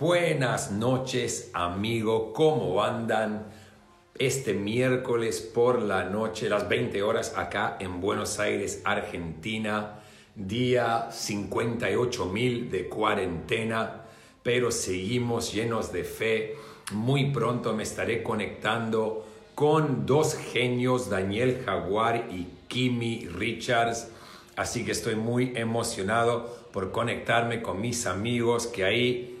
Buenas noches, amigo. ¿Cómo andan? Este miércoles por la noche, las 20 horas, acá en Buenos Aires, Argentina, día 58 mil de cuarentena, pero seguimos llenos de fe. Muy pronto me estaré conectando con dos genios, Daniel Jaguar y Kimi Richards. Así que estoy muy emocionado por conectarme con mis amigos que ahí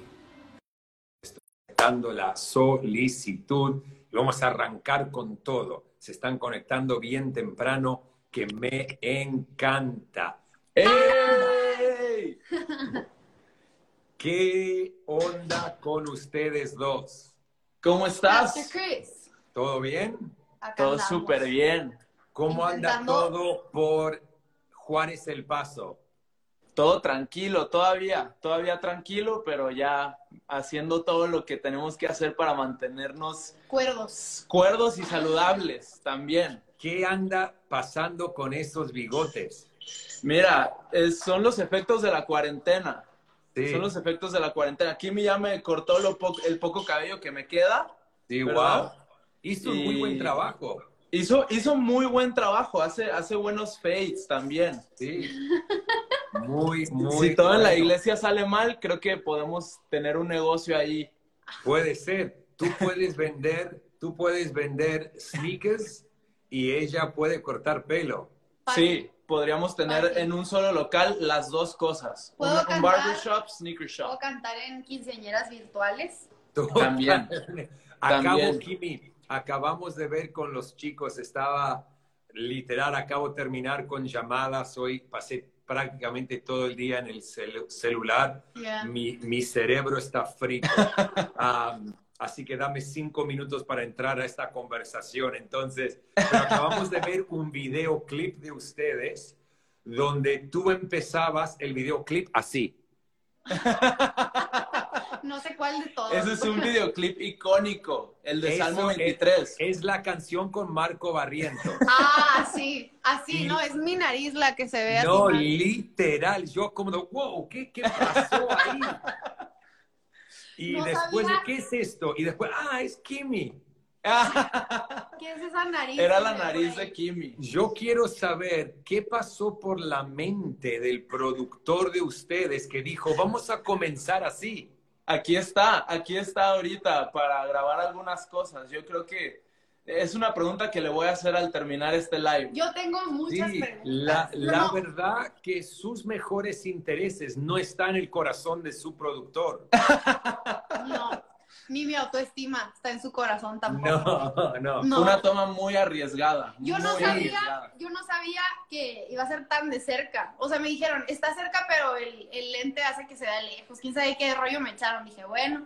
dando la solicitud. Vamos a arrancar con todo. Se están conectando bien temprano, que me encanta. ¡Ey! ¿Qué onda con ustedes dos? ¿Cómo estás? Chris. ¿Todo bien? Acá Todo súper bien. ¿Cómo anda todo por Juárez El Paso? Todo tranquilo, todavía, todavía tranquilo, pero ya haciendo todo lo que tenemos que hacer para mantenernos Cuerdos. cuerdos y saludables también. ¿Qué anda pasando con esos bigotes? Mira, es- son los efectos de la cuarentena. Sí, Son los efectos de la cuarentena. Kimi ya me cortó lo po- el poco cabello que me queda. sí, ¿verdad? wow. Hizo un muy Y- buen trabajo. Hizo, hizo muy buen trabajo, hace, hace buenos fades también. Sí. Muy, muy. si todo en la iglesia sale mal, creo que podemos tener un negocio ahí. Puede ser. Tú puedes vender, tú puedes vender sneakers y ella puede cortar pelo. Sí, podríamos tener Fácil. en un solo local las dos cosas. Un, ¿Puedo un cantar? barbershop, sneaker ¿Puedo shop. cantar en quinceañeras virtuales? También. Acabo, También. Kimi, acabamos de ver con los chicos, estaba literal, acabo de terminar con llamadas, hoy pasé prácticamente todo el día en el celu- celular, Yeah. mi, mi cerebro está frito. Am, así que dame cinco minutos para entrar a esta conversación. Entonces, pero acabamos de ver un videoclip de ustedes donde tú empezabas el videoclip así. No sé cuál de todos. Ese es un videoclip icónico, el de Eso Salmo es- 23. Es la canción con Marco Barriento. Ah, sí. Así, Y- no, es mi nariz la que se ve así. No, literal. Yo como, de, wow, ¿qué, qué pasó ahí? Y No después, de, sabía. ¿qué es esto? Y después, ah, es Kimi. ¿Qué es esa nariz? Era la nariz de? Kimi. Yo quiero saber qué pasó por la mente del productor de ustedes que dijo, vamos a comenzar así. Aquí está, aquí está ahorita para grabar algunas cosas. Yo creo que es una pregunta que le voy a hacer al terminar este live. Yo tengo muchas Sí, preguntas. la, la No, verdad que sus mejores intereses no están en el corazón de su productor. No, ni mi autoestima está en su corazón tampoco. No, no. No. Una toma muy arriesgada. Yo no sabía, arriesgada. yo no sabía que iba a ser tan de cerca. O sea, me dijeron, está cerca, pero el, el lente hace que se vea lejos. Quién sabe qué rollo me echaron. Dije, bueno,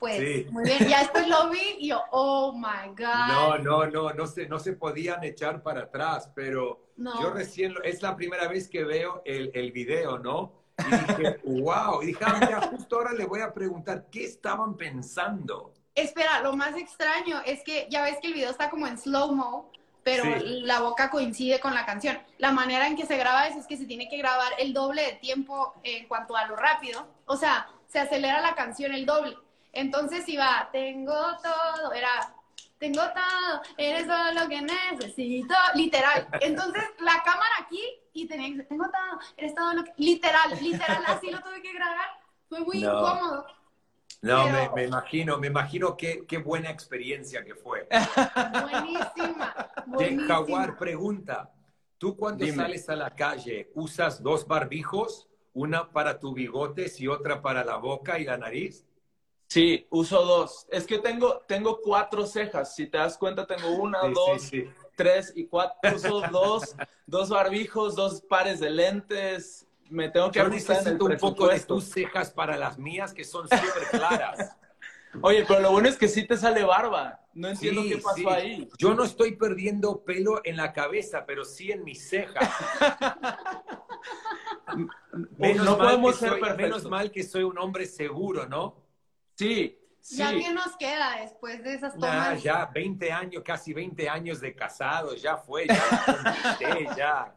pues Sí. muy bien. Ya después lo vi y yo, oh my God. No, no, no, no se, no se podían echar para atrás, pero No. yo recién, lo- es la primera vez que veo el, el video, ¿no? Y dije, wow, y dije, ah, mira, justo ahora le voy a preguntar, ¿qué estaban pensando? Espera, lo más extraño es que ya ves que el video está como en slow-mo, pero Sí. la boca coincide con la canción. La manera en que se graba eso es que se tiene que grabar el doble de tiempo en cuanto a lo rápido. O sea, se acelera la canción el doble. Entonces iba, tengo todo, era, tengo todo, eres todo lo que necesito, literal. Entonces la cámara aquí y tenía que decir, tengo todo, eres todo lo que, literal, literal, así lo tuve que grabar. Fue muy No. incómodo. No, me, Pero- me imagino, me imagino qué, qué buena experiencia que fue. Buenísima. Buenísima. Jaguar pregunta, ¿tú cuando Dime. sales a la calle usas dos barbijos? Una para tu bigotes y otra para la boca y la nariz. Sí, uso dos. Es que tengo, tengo cuatro cejas. Si te das cuenta, tengo una, Sí, dos, sí, sí. tres y cuatro. Uso dos, dos barbijos, dos pares de lentes. Me tengo que ajustar un poco de tus cejas para las mías que son súper claras. Oye, pero lo bueno es que sí te sale barba. No entiendo qué pasó ahí. Yo no estoy perdiendo pelo en la cabeza, pero sí en mis cejas. Menos, no podemos ser soy, menos mal que soy un hombre seguro, ¿no? Sí, sí. Ya que nos queda después de esas tomas. ya 20 años, casi 20 años de casado, ya fue, ya la conquisté, ya.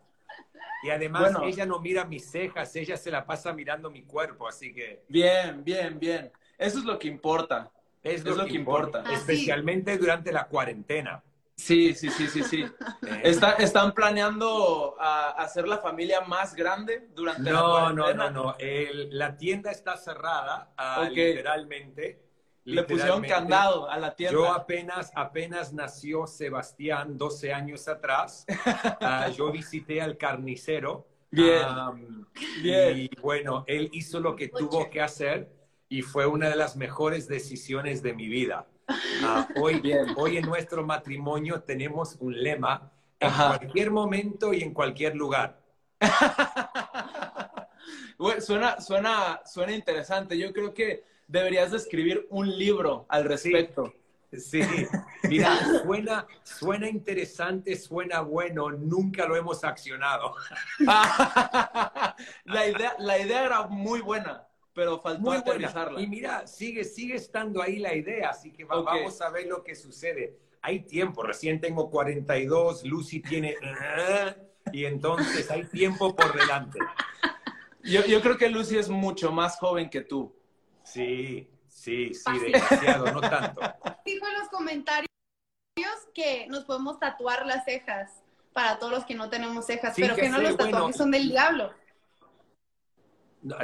Y además Bueno. ella no mira mis cejas, ella se la pasa mirando mi cuerpo, así que Bien, bien, bien. Eso es lo que importa. Es lo, que, importa. Ah, sí. Especialmente durante la cuarentena. Sí, sí, sí, sí, sí. Eh, Está- ¿Están planeando a- hacer la familia más grande durante la No, no, cuarentena? no, no. El- la tienda está cerrada, ah, literalmente. Le pusieron candado a la tienda. Yo apenas, apenas nació Sebastián 12 años atrás. Ah, yo visité al carnicero. Bien. Y bueno, él hizo lo que tuvo que hacer y fue una de las mejores decisiones de mi vida. Ah, hoy, Bien. hoy en nuestro matrimonio tenemos un lema en Ajá. cualquier momento y en cualquier lugar. Suena, suena, suena interesante. Yo creo que deberías de escribir un libro al respecto. Sí, mira, suena, suena interesante, suena bueno, nunca lo hemos accionado. la, idea, la idea era muy buena, pero faltó Muy buena. aterrizarla. Y mira, sigue, sigue estando ahí la idea, así que va- vamos a ver lo que sucede. Hay tiempo, recién tengo 42, Lucy tiene... y entonces hay tiempo por delante. Yo, yo creo que Lucy es mucho más joven que tú. Sí, sí, sí, Fácil. demasiado, no tanto. Dijo en los comentarios que nos podemos tatuar las cejas para todos los que no tenemos cejas, Sí, pero que que no sé, los tatuajes bueno. son del diablo.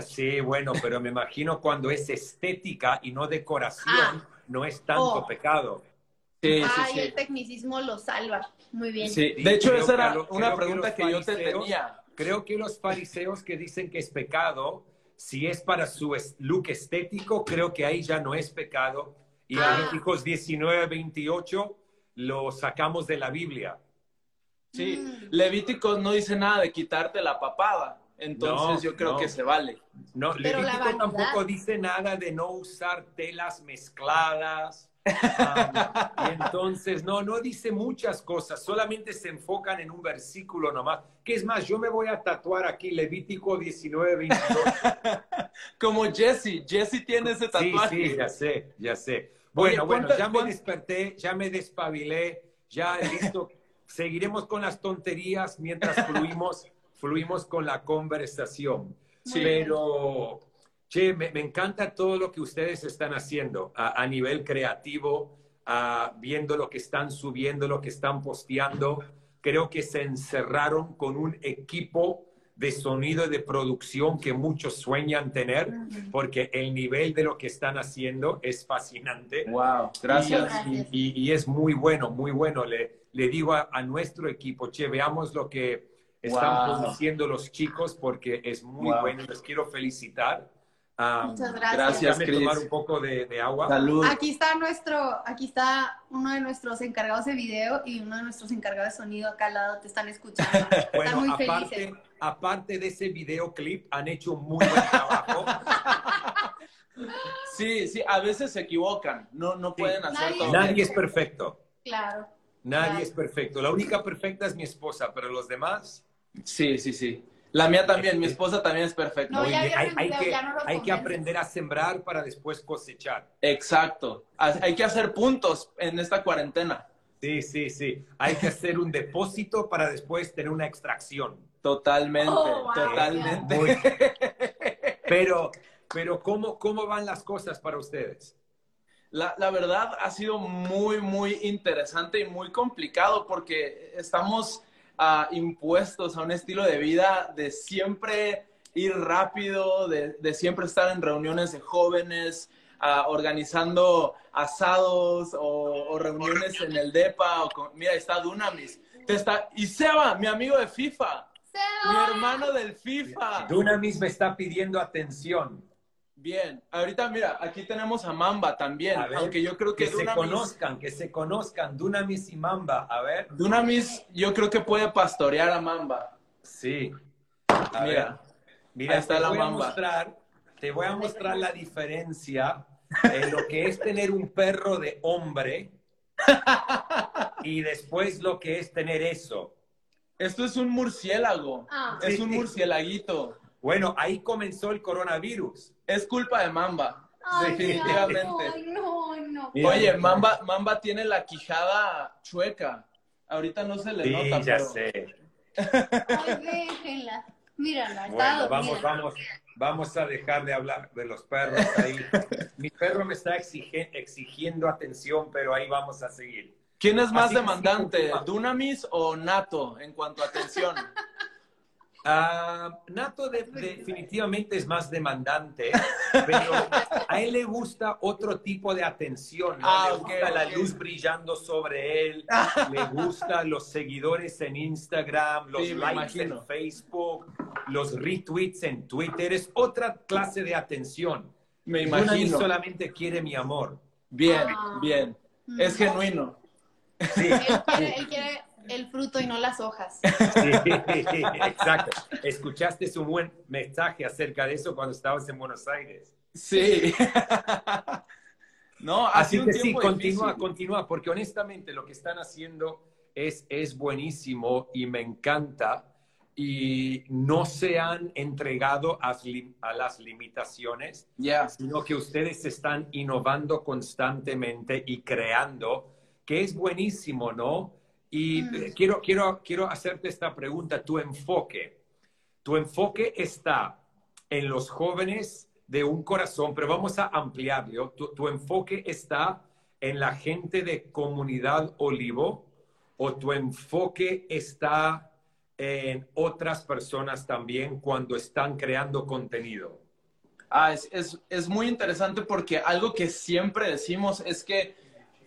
Sí, bueno, pero me imagino cuando es estética y no decoración, Ah. no es tanto Oh. pecado. Sí, sí, Ay, sí. el tecnicismo lo salva. Muy bien. Sí, de hecho, creo esa era lo- una que pregunta que, yo te tenía. Creo que los fariseos que dicen que es pecado, si es para su look estético, creo que ahí ya no es pecado. Y Ah. Levíticos 19, 28 lo sacamos de la Biblia. Sí, Mm. Levítico no dice nada de quitarte la papada. Entonces No, yo creo no. que se vale. No, Pero la Levítico vanidad. tampoco dice nada de no usar telas mezcladas. Y entonces, no, no dice muchas cosas, solamente se enfocan en un versículo nomás. Que es más, yo me voy a tatuar aquí Levítico 19, 28. Como Jesse. Jesse tiene ese Sí, tatuaje. sí, ya sé, ya sé. Bueno, Oye, bueno, ¿cuánta- ya me cuán- desperté, ya me despabilé, ya listo. Seguiremos con las tonterías mientras fluimos, fluimos con la conversación. Sí. Pero, che, me, me encanta todo lo que ustedes están haciendo a, a nivel creativo, a- viendo lo que están subiendo, lo que están posteando. Creo que se encerraron con un equipo de sonido y de producción que muchos sueñan tener, porque el nivel de lo que están haciendo es fascinante. Wow, gracias. Gracias. Y, y- y es muy bueno, muy bueno. Le, le digo a, a nuestro equipo, che, veamos lo que están Wow. produciendo los chicos porque es muy Wow. bueno. Les quiero felicitar. Ah, Muchas gracias. Gracias. Chris. tomar un poco de, de agua. Salud. Aquí está nuestro, aquí está uno de nuestros encargados de video y uno de nuestros encargados de sonido acá al lado te están escuchando. Están Bueno, muy aparte, felices. aparte de ese videoclip, han hecho muy buen trabajo. Sí, sí, a veces se equivocan. No, no pueden hacer Nadie- todo. Nadie es perfecto. Claro. Nadie Claro. es perfecto. La única perfecta es mi esposa, pero los demás. Sí, sí, sí. La mía también, mi esposa también es perfecta. No, Oye, hay, que, ya no los hay que convences. aprender a sembrar para después cosechar. Exacto. Hay que hacer puntos en esta cuarentena. Sí, sí, sí. Hay que hacer un depósito para después tener una extracción. Totalmente, Oh, wow. totalmente. Muy- Pero, pero ¿cómo, ¿cómo van las cosas para ustedes? La, la verdad ha sido muy, muy interesante y muy complicado porque estamos ah, impuestos a un estilo de vida de siempre ir rápido, de, de siempre estar en reuniones de jóvenes, organizando asados o, o reuniones en el DEPA. O con- mira, está Dunamis. Te está, y Seba, mi amigo de FIFA, mi hermano del FIFA. Dunamis me está pidiendo atención. Bien, ahorita mira, aquí tenemos a Mamba también, A ver, aunque yo creo que, que se conozcan, que se conozcan. Dunamis y Mamba. A ver. Dunamis, yo creo que puede pastorear a Mamba. Sí. A Mira, ver. Mira, está te la voy a mamba. mostrar, te voy a mostrar la diferencia en lo que es tener un perro de hombre y después lo que es tener eso. Esto es un murciélago. Ah. Es Sí, un sí. murciélaguito. Bueno, ahí comenzó el coronavirus. Es culpa de Mamba. Ay, Definitivamente. Ay, no, no. Oye, Mamba, Mamba tiene la quijada chueca. Ahorita no se le Sí, nota, ya pero sé. Ay, déjenla. Mírala, Bueno, vamos, vamos, vamos a dejar de hablar de los perros ahí. mi perro me está exige- exigiendo atención, pero ahí vamos a seguir. ¿Quién es más Así demandante. Dunamis o Nato en cuanto a atención? Ah, Nato de- definitivamente es más demandante, pero a él le gusta otro tipo de atención, ¿no? Ah, le gusta la luz brillando sobre él, le gusta los seguidores en Instagram, los Sí, likes en Facebook, los retweets en Twitter, es otra clase de atención. Me imagino. solamente quiere mi amor. Bien, Ah. bien. Mm. Es genuino. Sí, Él quiere, él quiere el fruto y no las hojas. sí, exacto. Escuchaste un buen mensaje acerca de eso cuando estabas en Buenos Aires. Sí. no, Así que sí, continúa, difícil. continúa, porque honestamente lo que están haciendo es, es buenísimo y me encanta y no se han entregado a, las limitaciones, Ya. sino que ustedes están innovando constantemente y creando, que es buenísimo, ¿no? Y Mm. eh, quiero, quiero, quiero hacerte esta pregunta, tu enfoque. Tu enfoque está en los jóvenes de un corazón, pero vamos a ampliarlo. Tu, tu enfoque está en la gente de comunidad Olivo o tu enfoque está en otras personas también cuando están creando contenido. Ah, es, es, es muy interesante porque algo que siempre decimos es que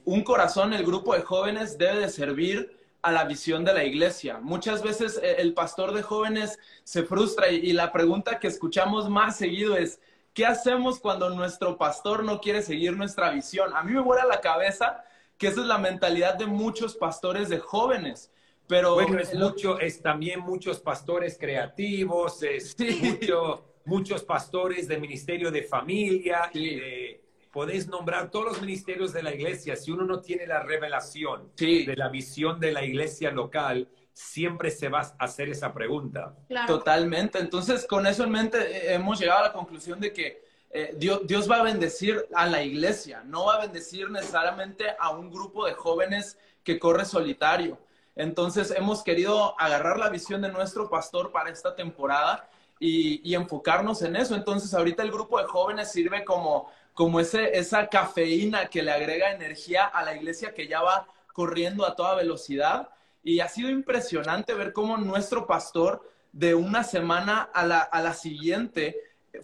un corazón, el grupo de jóvenes, debe de servir a la visión de la iglesia. Muchas veces eh, el pastor de jóvenes se frustra y, la pregunta que escuchamos más seguido es, ¿qué hacemos cuando nuestro pastor no quiere seguir nuestra visión? A mí me vuela la cabeza que esa es la mentalidad de muchos pastores de jóvenes. Pero Bueno, es, mucho, es también muchos pastores creativos, es Sí. mucho- muchos pastores de ministerio de familia. Sí. y de- podés nombrar todos los ministerios de la iglesia. Si uno no tiene la revelación Sí. de la visión de la iglesia local, siempre se va a hacer esa pregunta. Claro. Totalmente. Entonces, con eso en mente, eh, hemos llegado a la conclusión de que eh, Dios, Dios va a bendecir a la iglesia, no va a bendecir necesariamente a un grupo de jóvenes que corre solitario. Entonces, hemos querido agarrar la visión de nuestro pastor para esta temporada y, enfocarnos en eso. Entonces, ahorita el grupo de jóvenes sirve como, como ese, esa cafeína que le agrega energía a la iglesia que ya va corriendo a toda velocidad. Y ha sido impresionante ver cómo nuestro pastor de una semana a la, a la siguiente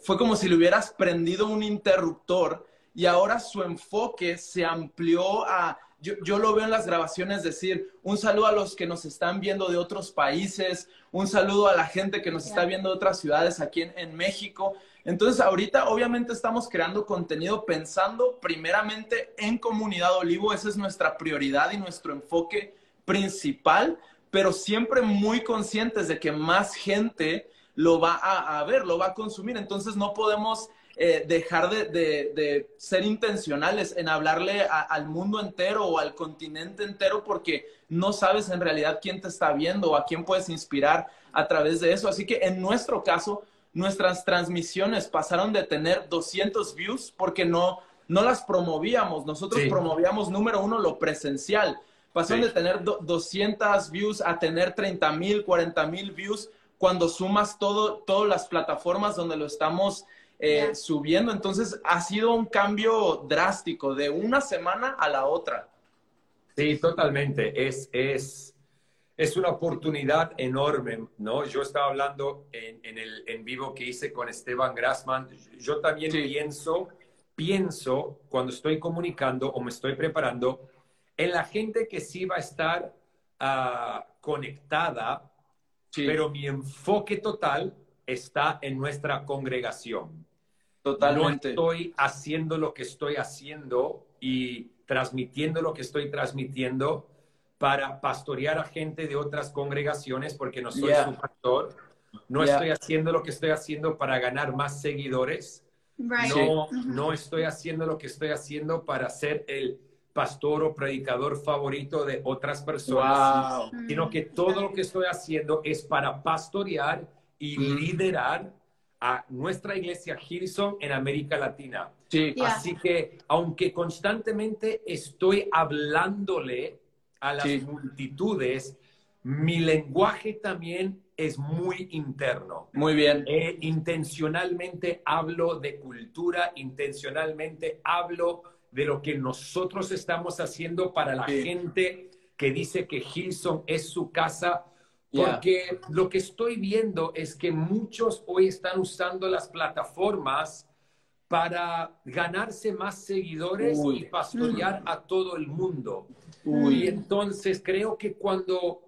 fue como si le hubieras prendido un interruptor y ahora su enfoque se amplió a, yo, yo lo veo en las grabaciones decir, un saludo a los que nos están viendo de otros países, un saludo a la gente que nos está viendo de otras ciudades aquí en, México. Entonces ahorita obviamente estamos creando contenido pensando primeramente en comunidad olivo, esa es nuestra prioridad y nuestro enfoque principal, pero siempre muy conscientes de que más gente lo va a ver, lo va a consumir. Entonces no podemos eh, dejar de, de- de ser intencionales en hablarle a- al mundo entero o al continente entero porque no sabes en realidad quién te está viendo o a quién puedes inspirar a través de eso. Así que en nuestro caso, nuestras transmisiones pasaron de tener 200 views porque no, no las promovíamos. Nosotros Sí. promovíamos, número uno, lo presencial. Pasaron Sí. de tener do- 200 views a tener 30 mil, 40 mil views cuando sumas todo, todas las plataformas donde lo estamos eh, Ya. subiendo. Entonces ha sido un cambio drástico de una semana a la otra. Sí, totalmente. Es, es, es una oportunidad enorme, ¿no? Yo estaba hablando en, en el en vivo que hice con Esteban Grassman. Yo también Sí. pienso, pienso cuando estoy comunicando o me estoy preparando en la gente que sí va a estar ah, conectada, Sí, pero mi enfoque total está en nuestra congregación. Totalmente. No estoy haciendo lo que estoy haciendo y transmitiendo lo que estoy transmitiendo para pastorear a gente de otras congregaciones porque no soy Yeah. su pastor. No Yeah. estoy haciendo lo que estoy haciendo para ganar más seguidores. Right. No, Ujú. no estoy haciendo lo que estoy haciendo para ser el pastor o predicador favorito de otras personas Wow. sino que todo lo que estoy haciendo es para pastorear y Mm. liderar a nuestra iglesia Hillsong en América Latina. Sí. Así que, aunque constantemente estoy hablándole a las Sí. multitudes, mi lenguaje también es muy interno. Muy bien. Eh, intencionalmente hablo de cultura, intencionalmente hablo de lo que nosotros estamos haciendo para la Sí. gente que dice que Hilson es su casa, Porque lo que estoy viendo es que muchos hoy están usando las plataformas para ganarse más seguidores Uy. y pastorear a todo el mundo. Y entonces creo que cuando,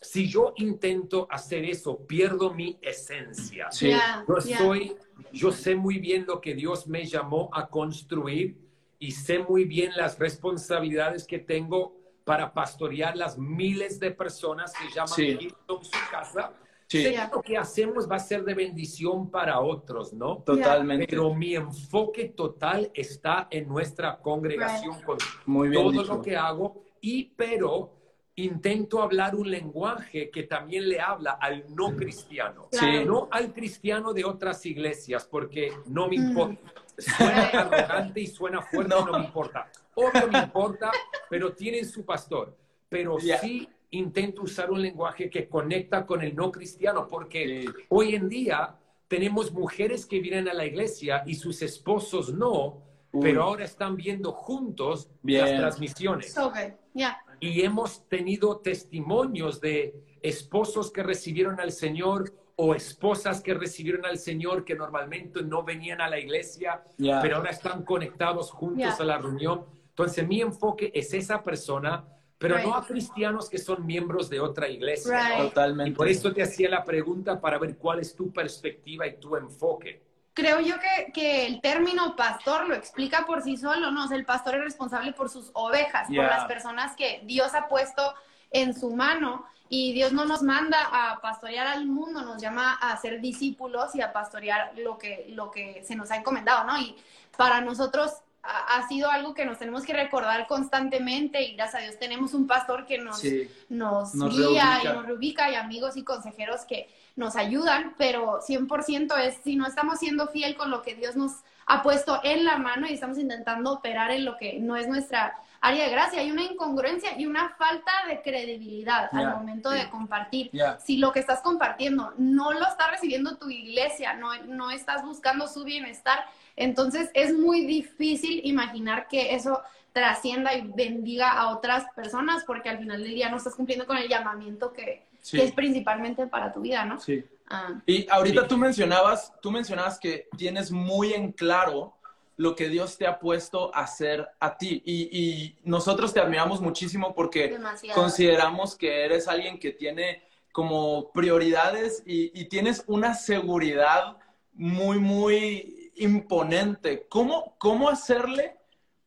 si yo intento hacer eso, pierdo mi esencia. Sí. Yo soy, yo sé muy bien lo que Dios me llamó a construir y sé muy bien las responsabilidades que tengo para pastorear las miles de personas que llaman Sí. Hilton su casa. Sí. Sé que lo que hacemos va a ser de bendición para otros, ¿no? Totalmente. Pero mi enfoque total está en nuestra congregación con Muy bien todo dicho. lo que hago y pero intento hablar un lenguaje que también le habla al no cristiano. Sí. No al cristiano de otras iglesias, porque no me Mm. importa. Suena arrogante y suena fuerte, No. no. me importa. Obvio me importa, pero tienen su pastor. Pero sí intento usar un lenguaje que conecta con el no cristiano, porque Sí. hoy en día tenemos mujeres que vienen a la iglesia y sus esposos no, Uy. pero ahora están viendo juntos Bien. las transmisiones. So good. Yeah. Y hemos tenido testimonios de esposos que recibieron al Señor o esposas que recibieron al Señor que normalmente no venían a la iglesia, pero ahora están conectados juntos a la reunión. Entonces mi enfoque es esa persona, pero no Right. a cristianos que son miembros de otra iglesia. Right. ¿no? Totalmente. Y por eso te hacía la pregunta para ver cuál es tu perspectiva y tu enfoque. Creo yo que, que el término pastor lo explica por sí solo, ¿no? O sea, el pastor es responsable por sus ovejas, Yeah. por las personas que Dios ha puesto en su mano. Y Dios no nos manda a pastorear al mundo, nos llama a ser discípulos y a pastorear lo que, lo que se nos ha encomendado, ¿no? Y para nosotros ha, sido algo que nos tenemos que recordar constantemente y gracias a Dios tenemos un pastor que nos, Sí. nos, Nos guía reubica. y nos reubica y amigos y consejeros que nos ayudan, pero 100% es si no estamos siendo fiel con lo que Dios nos ha puesto en la mano y estamos intentando operar en lo que no es nuestra área de gracia. Hay una incongruencia y una falta de credibilidad al momento de compartir. Si lo que estás compartiendo no lo está recibiendo tu iglesia, no, no estás buscando su bienestar, entonces es muy difícil imaginar que eso trascienda y bendiga a otras personas porque al final del día no estás cumpliendo con el llamamiento que, Sí. que es principalmente para tu vida, ¿no? Sí. Ah, Y ahorita Sí. tú mencionabas, tú mencionabas que tienes muy en claro lo que Dios te ha puesto a hacer a ti. Y, y nosotros te admiramos muchísimo porque demasiado. consideramos que eres alguien que tiene como prioridades y, y tienes una seguridad muy, muy imponente. ¿Cómo, ¿Cómo hacerle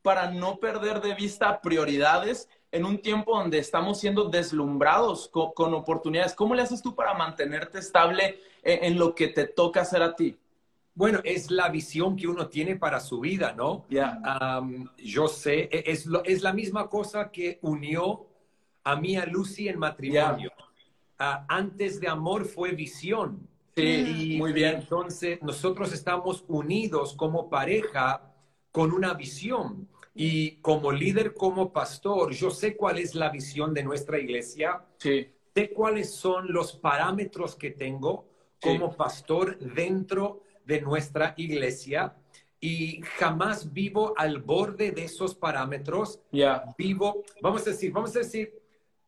para no perder de vista prioridades en un tiempo donde estamos siendo deslumbrados con, con oportunidades? ¿Cómo le haces tú para mantenerte estable en, en lo que te toca hacer a ti? Bueno, es la visión que uno tiene para su vida, ¿no? Ya. Am, yo sé, e- es, lo- es la misma cosa que unió a mí a Lucy en matrimonio. Ah, antes de amor fue visión. Sí, Y muy bien. Entonces, nosotros estamos unidos como pareja con una visión. Y como líder, como pastor, yo sé cuál es la visión de nuestra iglesia, Sí, sé cuáles son los parámetros que tengo como pastor dentro de nuestra iglesia y jamás vivo al borde de esos parámetros. ya. Vivo, vamos a decir, vamos a decir,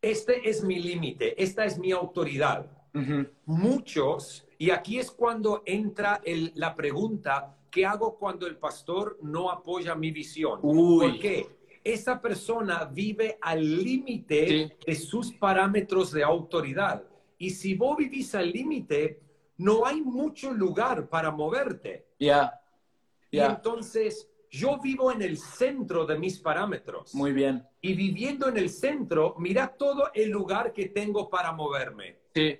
este es mi límite, esta es mi autoridad. Ujú. Muchos, y aquí es cuando entra el- la pregunta, ¿qué hago cuando el pastor no apoya mi visión? Uy. ¿Por qué? Esa persona vive al límite Sí. de sus parámetros de autoridad. Y si vos vivís al límite, no hay mucho lugar para moverte. Ya, Y ya. entonces yo vivo en el centro de mis parámetros. Muy bien. Y viviendo en el centro, mira todo el lugar que tengo para moverme. Sí,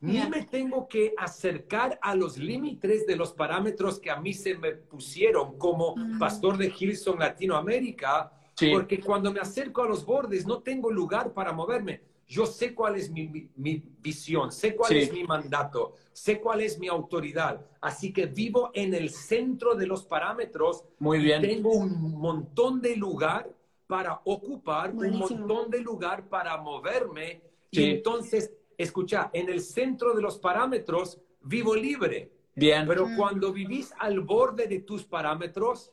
Ni me tengo que acercar a los límites de los parámetros que a mí se me pusieron como Mm. pastor de Hilson Latinoamérica, Sí. porque cuando me acerco a los bordes no tengo lugar para moverme. Yo sé cuál es mi, mi- mi visión, sé cuál Sí. es mi mandato, sé cuál es mi autoridad. Así que vivo en el centro de los parámetros muy y bien. tengo un montón de lugar para ocupar, Buenísimo. un montón de lugar para moverme. Sí. Y entonces escucha, en el centro de los parámetros vivo libre. Bien. Pero cuando vivís al borde de tus parámetros,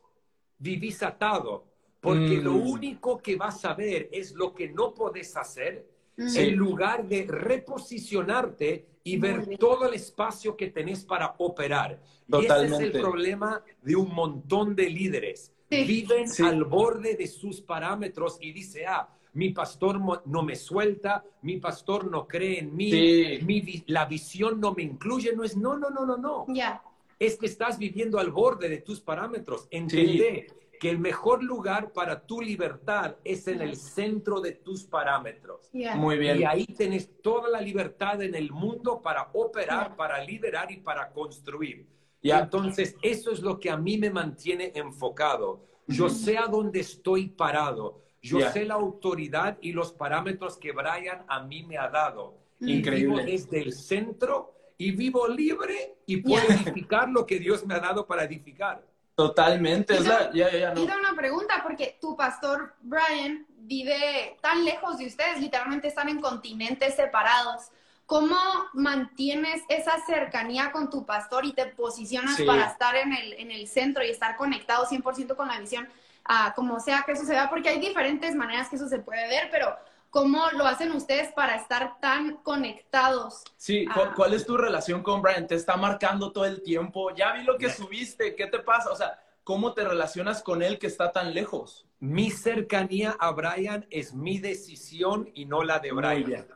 vivís atado. Porque lo Mm. único que vas a ver es lo que no podés hacer Mm. en lugar de reposicionarte y Muy ver bien. todo el espacio que tenés para operar. Y ese es Totalmente. el problema de un montón de líderes. Sí. Viven Sí. al borde de sus parámetros y dice, ah, mi pastor no me suelta, mi pastor no cree en mí, Sí. mi la visión no me incluye. No es, no, no, no, no, no. Ya. Es que estás viviendo al borde de tus parámetros. Entendé que el mejor lugar para tu libertad es en el centro de tus parámetros. Ya. Muy bien. Y ahí tenés toda la libertad en el mundo para operar, para liderar y para construir. Ya. Entonces, eso es lo que a mí me mantiene enfocado. Yo sé a dónde estoy parado. Yo sé la autoridad y los parámetros que Brian a mí me ha dado. Y Increíble. vivo desde el centro y vivo libre y puedo edificar lo que Dios me ha dado para edificar. Totalmente. Es Y la, ya, ya, ya, no. Y una pregunta, porque tu pastor Brian vive tan lejos de ustedes, literalmente están en continentes separados. ¿Cómo mantienes esa cercanía con tu pastor y te posicionas Sí. para estar en el, en el centro y estar conectado 100% con la visión, a como sea que eso se vea? Porque hay diferentes maneras que eso se puede ver, pero ¿cómo lo hacen ustedes para estar tan conectados? Sí, Ah. ¿cu- ¿cuál es tu relación con Brian? ¿Te está marcando todo el tiempo? Ya vi lo que subiste, ¿qué te pasa? O sea, ¿cómo te relacionas con él que está tan lejos? Mi cercanía a Brian es mi decisión y no la de Muy Brian.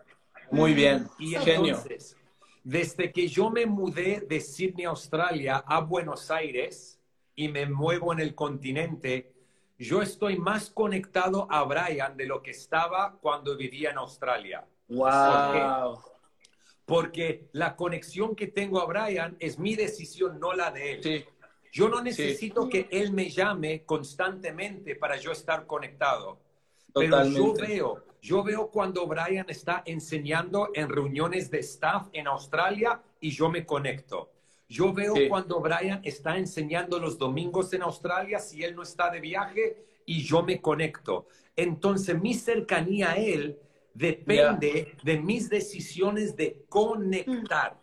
Muy bien, Y genio. entonces, desde que yo me mudé de Sydney, Australia, a Buenos Aires y me muevo en el continente, yo estoy más conectado a Brian de lo que estaba cuando vivía en Australia. Wow. Porque la conexión que tengo a Brian es mi decisión, no la de él. Sí, Yo no necesito que él me llame constantemente para yo estar conectado. Pero yo totalmente. veo, yo veo cuando Brian está enseñando en reuniones de staff en Australia y yo me conecto. Yo veo Sí. cuando Brian está enseñando los domingos en Australia si él no está de viaje y yo me conecto. Entonces mi cercanía a él depende de mis decisiones de conectar.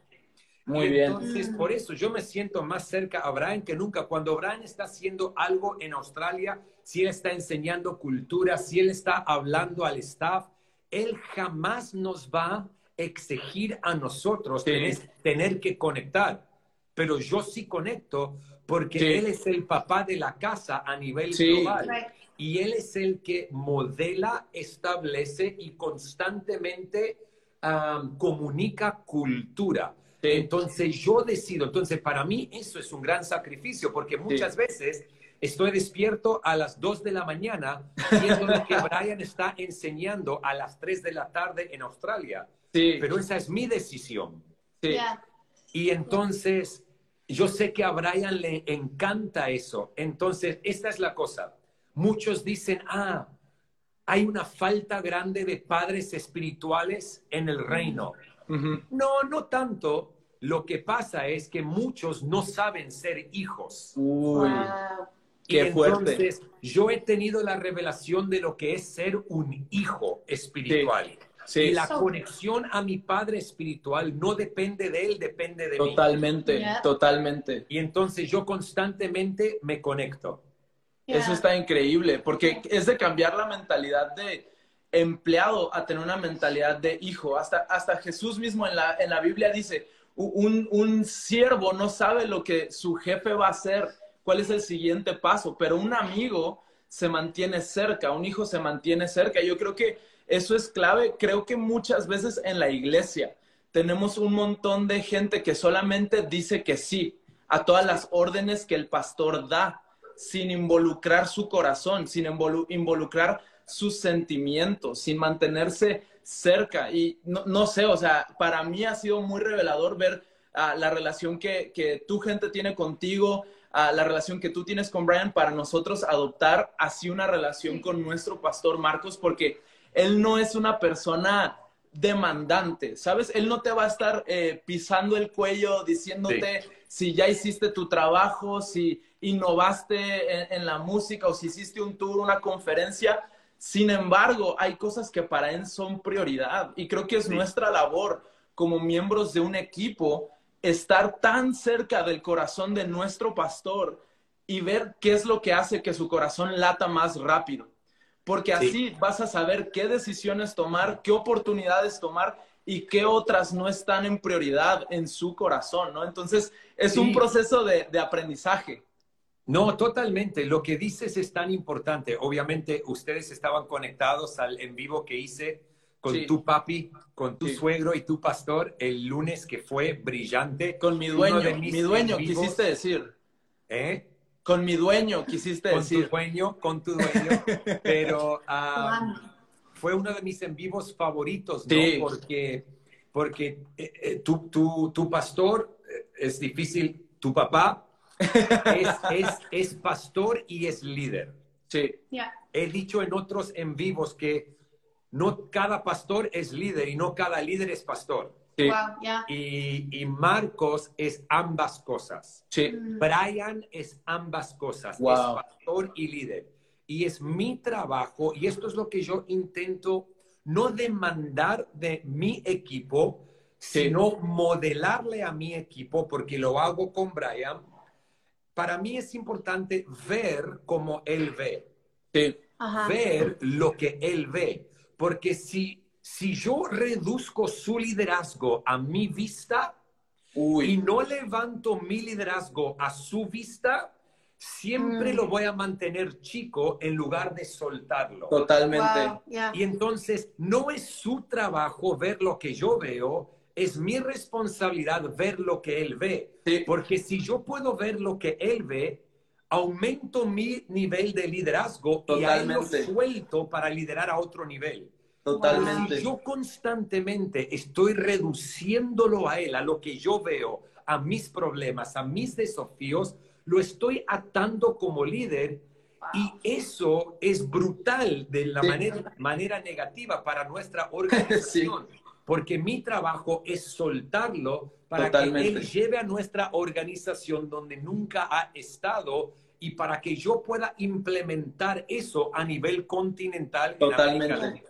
Muy Y bien. Entonces, por eso yo me siento más cerca a Brian que nunca. Cuando Brian está haciendo algo en Australia, si él está enseñando cultura, si él está hablando al staff, él jamás nos va a exigir a nosotros Sí. tener, tener que conectar. Pero yo sí conecto porque Sí. él es el papá de la casa a nivel Sí. global. Y él es el que modela, establece y constantemente comunica cultura. Sí. Entonces yo decido, entonces para mí eso es un gran sacrificio porque muchas veces estoy despierto a las 2 de la mañana viendo lo que Brian está enseñando a las 3 de la tarde en Australia. Sí, Pero esa es mi decisión. sí. Ya. Y entonces, yo sé que a Brian le encanta eso. Entonces, esta es la cosa. Muchos dicen, ah, hay una falta grande de padres espirituales en el reino. Ujú. No, no tanto. Lo que pasa es que muchos no saben ser hijos. Uy, Wow. Qué y fuerte. entonces, yo he tenido la revelación de lo que es ser un hijo espiritual. sí, Y la So- conexión a mi padre espiritual no depende de él, depende de mí. totalmente, totalmente. Y entonces yo constantemente me conecto. Eso está increíble, porque es de cambiar la mentalidad de empleado a tener una mentalidad de hijo. Hasta, hasta Jesús mismo en la, en la Biblia dice, "U- un, un siervo no sabe lo que su jefe va a hacer, cuál es el siguiente paso, pero un amigo se mantiene cerca, un hijo se mantiene cerca. Yo creo que eso es clave, creo que muchas veces en la iglesia tenemos un montón de gente que solamente dice que sí a todas las órdenes que el pastor da sin involucrar su corazón, sin involu- involucrar sus sentimientos, sin mantenerse cerca. Y no, sé, o sea, para mí ha sido muy revelador ver ah, la relación que tu gente tiene contigo, la relación que tú tienes con Brian, para nosotros adoptar así una relación con nuestro pastor Marcos, porque él no es una persona demandante, ¿sabes? Él no te va a estar eh, pisando el cuello diciéndote si ya hiciste tu trabajo, si innovaste en, en la música o si hiciste un tour, una conferencia. Sin embargo, hay cosas que para él son prioridad y creo que es Sí. nuestra labor como miembros de un equipo, estar tan cerca del corazón de nuestro pastor y ver qué es lo que hace que su corazón lata más rápido. Porque así vas a saber qué decisiones tomar, qué oportunidades tomar y qué otras no están en prioridad en su corazón, ¿no? Entonces, es un proceso de, aprendizaje. No, totalmente. Lo que dices es tan importante. Obviamente, ustedes estaban conectados al en vivo que hice con tu papi, con tu suegro y tu pastor el lunes que fue brillante. Con mi dueño, mi dueño, quisiste decir. ¿Eh? Con mi dueño, quisiste decir. Con tu dueño, con tu dueño. Pero fue uno de mis en vivos favoritos, ¿no? Porque, porque eh, eh, tu, tu, tu, pastor eh, es difícil, tu papá es, es, es pastor y es líder. Sí. He dicho en otros en vivos que no cada pastor es líder y no cada líder es pastor. Sí. y, y, Marcos es ambas cosas. Sí. Brian es ambas cosas. Es pastor y líder. Y es mi trabajo, y esto es lo que yo intento no demandar de mi equipo, sino modelarle a mi equipo, porque lo hago con Brian. Para mí es importante ver como él ve. Ver lo que él ve. Porque si, si yo reduzco su liderazgo a mi vista y no levanto mi liderazgo a su vista, siempre lo mm. voy a mantener chico en lugar de soltarlo. Totalmente. Y entonces no es su trabajo ver lo que yo veo, es mi responsabilidad ver lo que él ve. Porque si yo puedo ver lo que él ve, aumento mi nivel de liderazgo y ahí lo suelto para liderar a otro nivel. Totalmente. Si yo constantemente estoy reduciéndolo a él, a lo que yo veo, a mis problemas, a mis desafíos, lo estoy atando como líder y eso es brutal de la manera, manera negativa para nuestra organización. Porque mi trabajo es soltarlo para que él lleve a nuestra organización donde nunca ha estado y para que yo pueda implementar eso a nivel continental. Totalmente.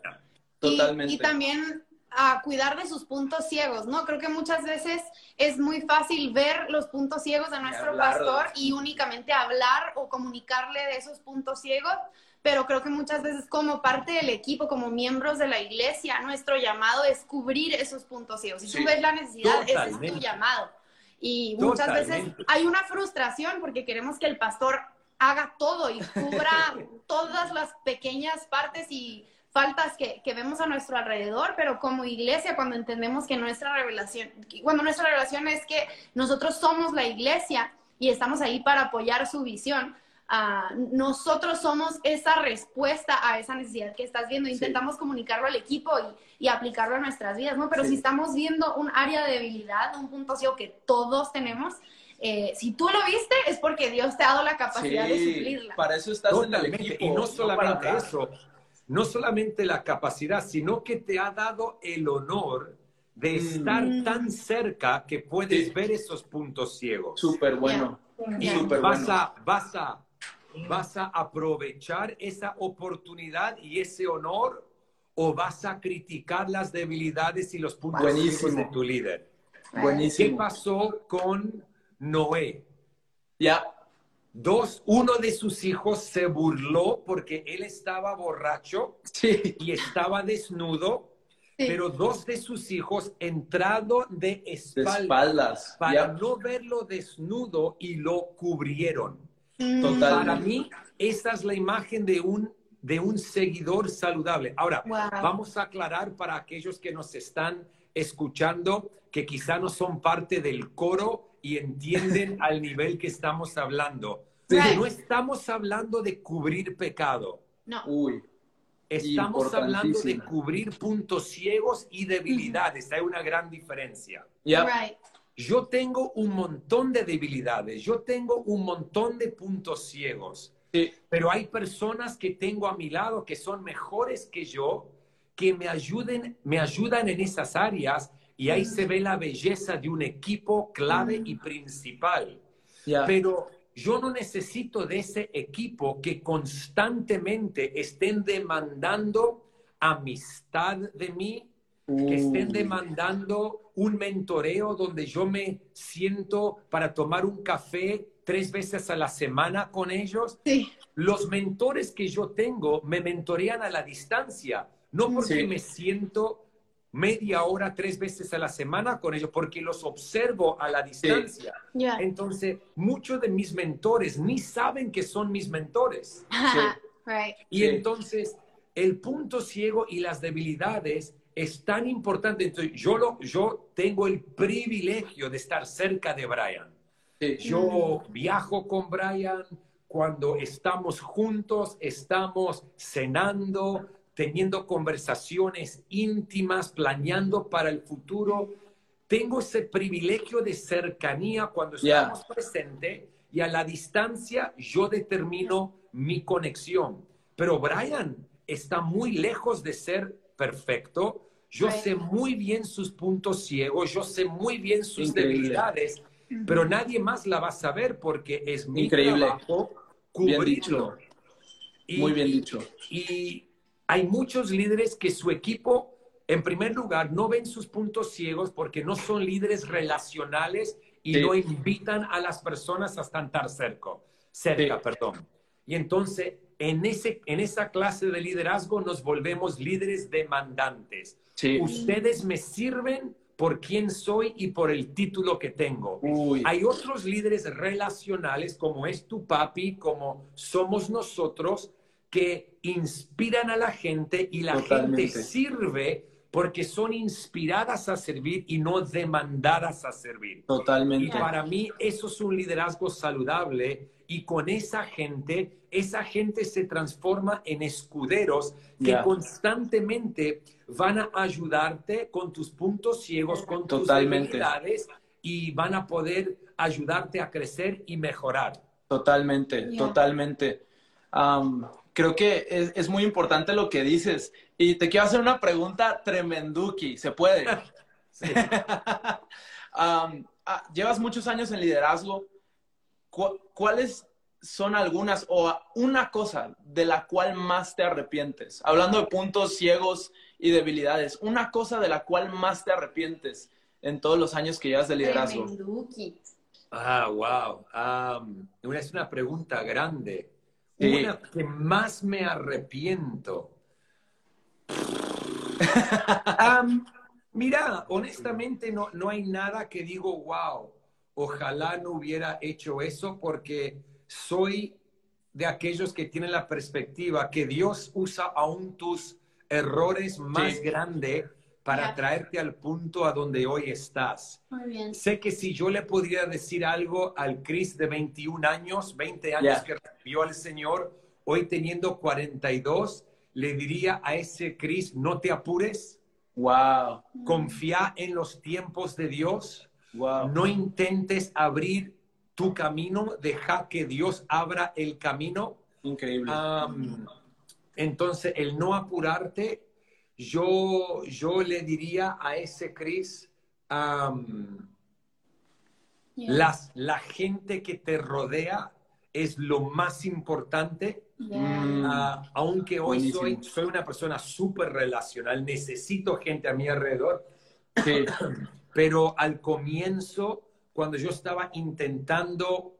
Totalmente. y también a cuidar de sus puntos ciegos, ¿no? Creo que muchas veces es muy fácil ver los puntos ciegos de nuestro pastor y únicamente hablar o comunicarle de esos puntos ciegos, pero creo que muchas veces como parte del equipo, como miembros de la iglesia, nuestro llamado es cubrir esos puntos ciegos. Si tú ves la necesidad, ese es tu llamado. Y muchas veces hay una frustración porque queremos que el pastor haga todo y cubra todas las pequeñas partes y faltas que, que, vemos a nuestro alrededor, pero como iglesia, cuando entendemos que nuestra revelación, cuando nuestra revelación es que nosotros somos la iglesia y estamos ahí para apoyar su visión, uh, nosotros somos esa respuesta a esa necesidad que estás viendo. Intentamos comunicarlo al equipo y, y, aplicarlo a nuestras vidas, ¿no? Pero si estamos viendo un área de debilidad, un punto ciego que todos tenemos, eh, si tú lo viste, es porque Dios te ha dado la capacidad de suplirla. Para eso estás en el equipo. Y no solamente eso, no solamente la capacidad, sino que te ha dado el honor de mm. estar tan cerca que puedes ver esos puntos ciegos. Súper bueno. Y vas, a, vas, a, vas a aprovechar esa oportunidad y ese honor o vas a criticar las debilidades y los puntos ciegos de tu líder. Buenísimo. ¿Qué pasó con Noé? Ya. Dos, uno de sus hijos se burló porque él estaba borracho y estaba desnudo, pero dos de sus hijos entrado de espaldas, para no verlo desnudo y lo cubrieron. Mm. Para mí, esa es la imagen de un, de un seguidor saludable. Ahora, vamos a aclarar para aquellos que nos están escuchando que quizá no son parte del coro y entienden al nivel que estamos hablando. No estamos hablando de cubrir pecado. No. Uy. Estamos hablando de cubrir puntos ciegos y debilidades. Hay una gran diferencia. Yo tengo un montón de debilidades, yo tengo un montón de puntos ciegos, pero hay personas que tengo a mi lado que son mejores que yo, que me ayuden, me ayudan en esas áreas y ahí se ve la belleza de un equipo clave y principal. Pero yo no necesito de ese equipo que constantemente estén demandando amistad de mí, que estén demandando un mentoreo donde yo me siento para tomar un café tres veces a la semana con ellos. Sí. Los mentores que yo tengo me mentorean a la distancia, no porque Sí. me siento media hora, tres veces a la semana con ellos, porque los observo a la distancia. Ya. Entonces, muchos de mis mentores ni saben que son mis mentores. Right. Y Sí. entonces, el punto ciego y las debilidades es tan importante. Entonces, yo, lo, yo tengo el privilegio de estar cerca de Brian. Yo viajo con Brian cuando estamos juntos, estamos cenando, teniendo conversaciones íntimas, planeando para el futuro. Tengo ese privilegio de cercanía cuando estamos presentes y a la distancia yo determino mi conexión. Pero Brian está muy lejos de ser perfecto. Yo sé muy bien sus puntos ciegos, yo sé muy bien sus Increíble. debilidades, pero nadie más la va a saber porque es mi Increíble. trabajo Bien cubrirlo. dicho. Y- Muy bien dicho. Y hay muchos líderes que su equipo, en primer lugar, no ven sus puntos ciegos porque no son líderes relacionales y Sí. no invitan a las personas a estar cerca, cerca, Sí. perdón. Y entonces, en, ese, en esa clase de liderazgo nos volvemos líderes demandantes. Sí. Ustedes me sirven por quién soy y por el título que tengo. Uy. Hay otros líderes relacionales, como es tu papi, como somos nosotros, que inspiran a la gente y la Totalmente. gente sirve porque son inspiradas a servir y no demandadas a servir. Y Totalmente. para mí eso es un liderazgo saludable y con esa gente, esa gente se transforma en escuderos que Ya. constantemente van a ayudarte con tus puntos ciegos, con tus Totalmente. debilidades y van a poder ayudarte a crecer y mejorar. Totalmente, Ya. totalmente. Am, creo que es, es muy importante lo que dices. Y te quiero hacer una pregunta tremenduki. ¿Se puede? Am, ah, llevas muchos años en liderazgo. ¿Cu- ¿Cuáles son algunas o una cosa de la cual más te arrepientes? Hablando de puntos ciegos y debilidades, una cosa de la cual más te arrepientes en todos los años que llevas de liderazgo. Tremenduki. Ah, wow. Una- es una pregunta grande. Sí. Una que más me arrepiento. Mira, honestamente no, no hay nada que digo, wow, ojalá no hubiera hecho eso porque soy de aquellos que tienen la perspectiva que Dios usa aún tus errores más Sí. grandes para traerte al punto a donde hoy estás. Muy bien. Sé que si yo le podría decir algo al Chris de 21 años, 20 años que recibió al Señor, hoy teniendo 42, le diría a ese Chris, no te apures, Wow, confía en los tiempos de Dios, wow. no intentes abrir tu camino, deja que Dios abra el camino. Increíble. Entonces, el no apurarte, yo, yo le diría a ese Yeah. las, la gente que te rodea es lo más importante. Yeah. Ah, aunque hoy Buenísimo. soy, soy una persona súper relacional, necesito gente a mi alrededor, Sí, pero al comienzo, cuando yo estaba intentando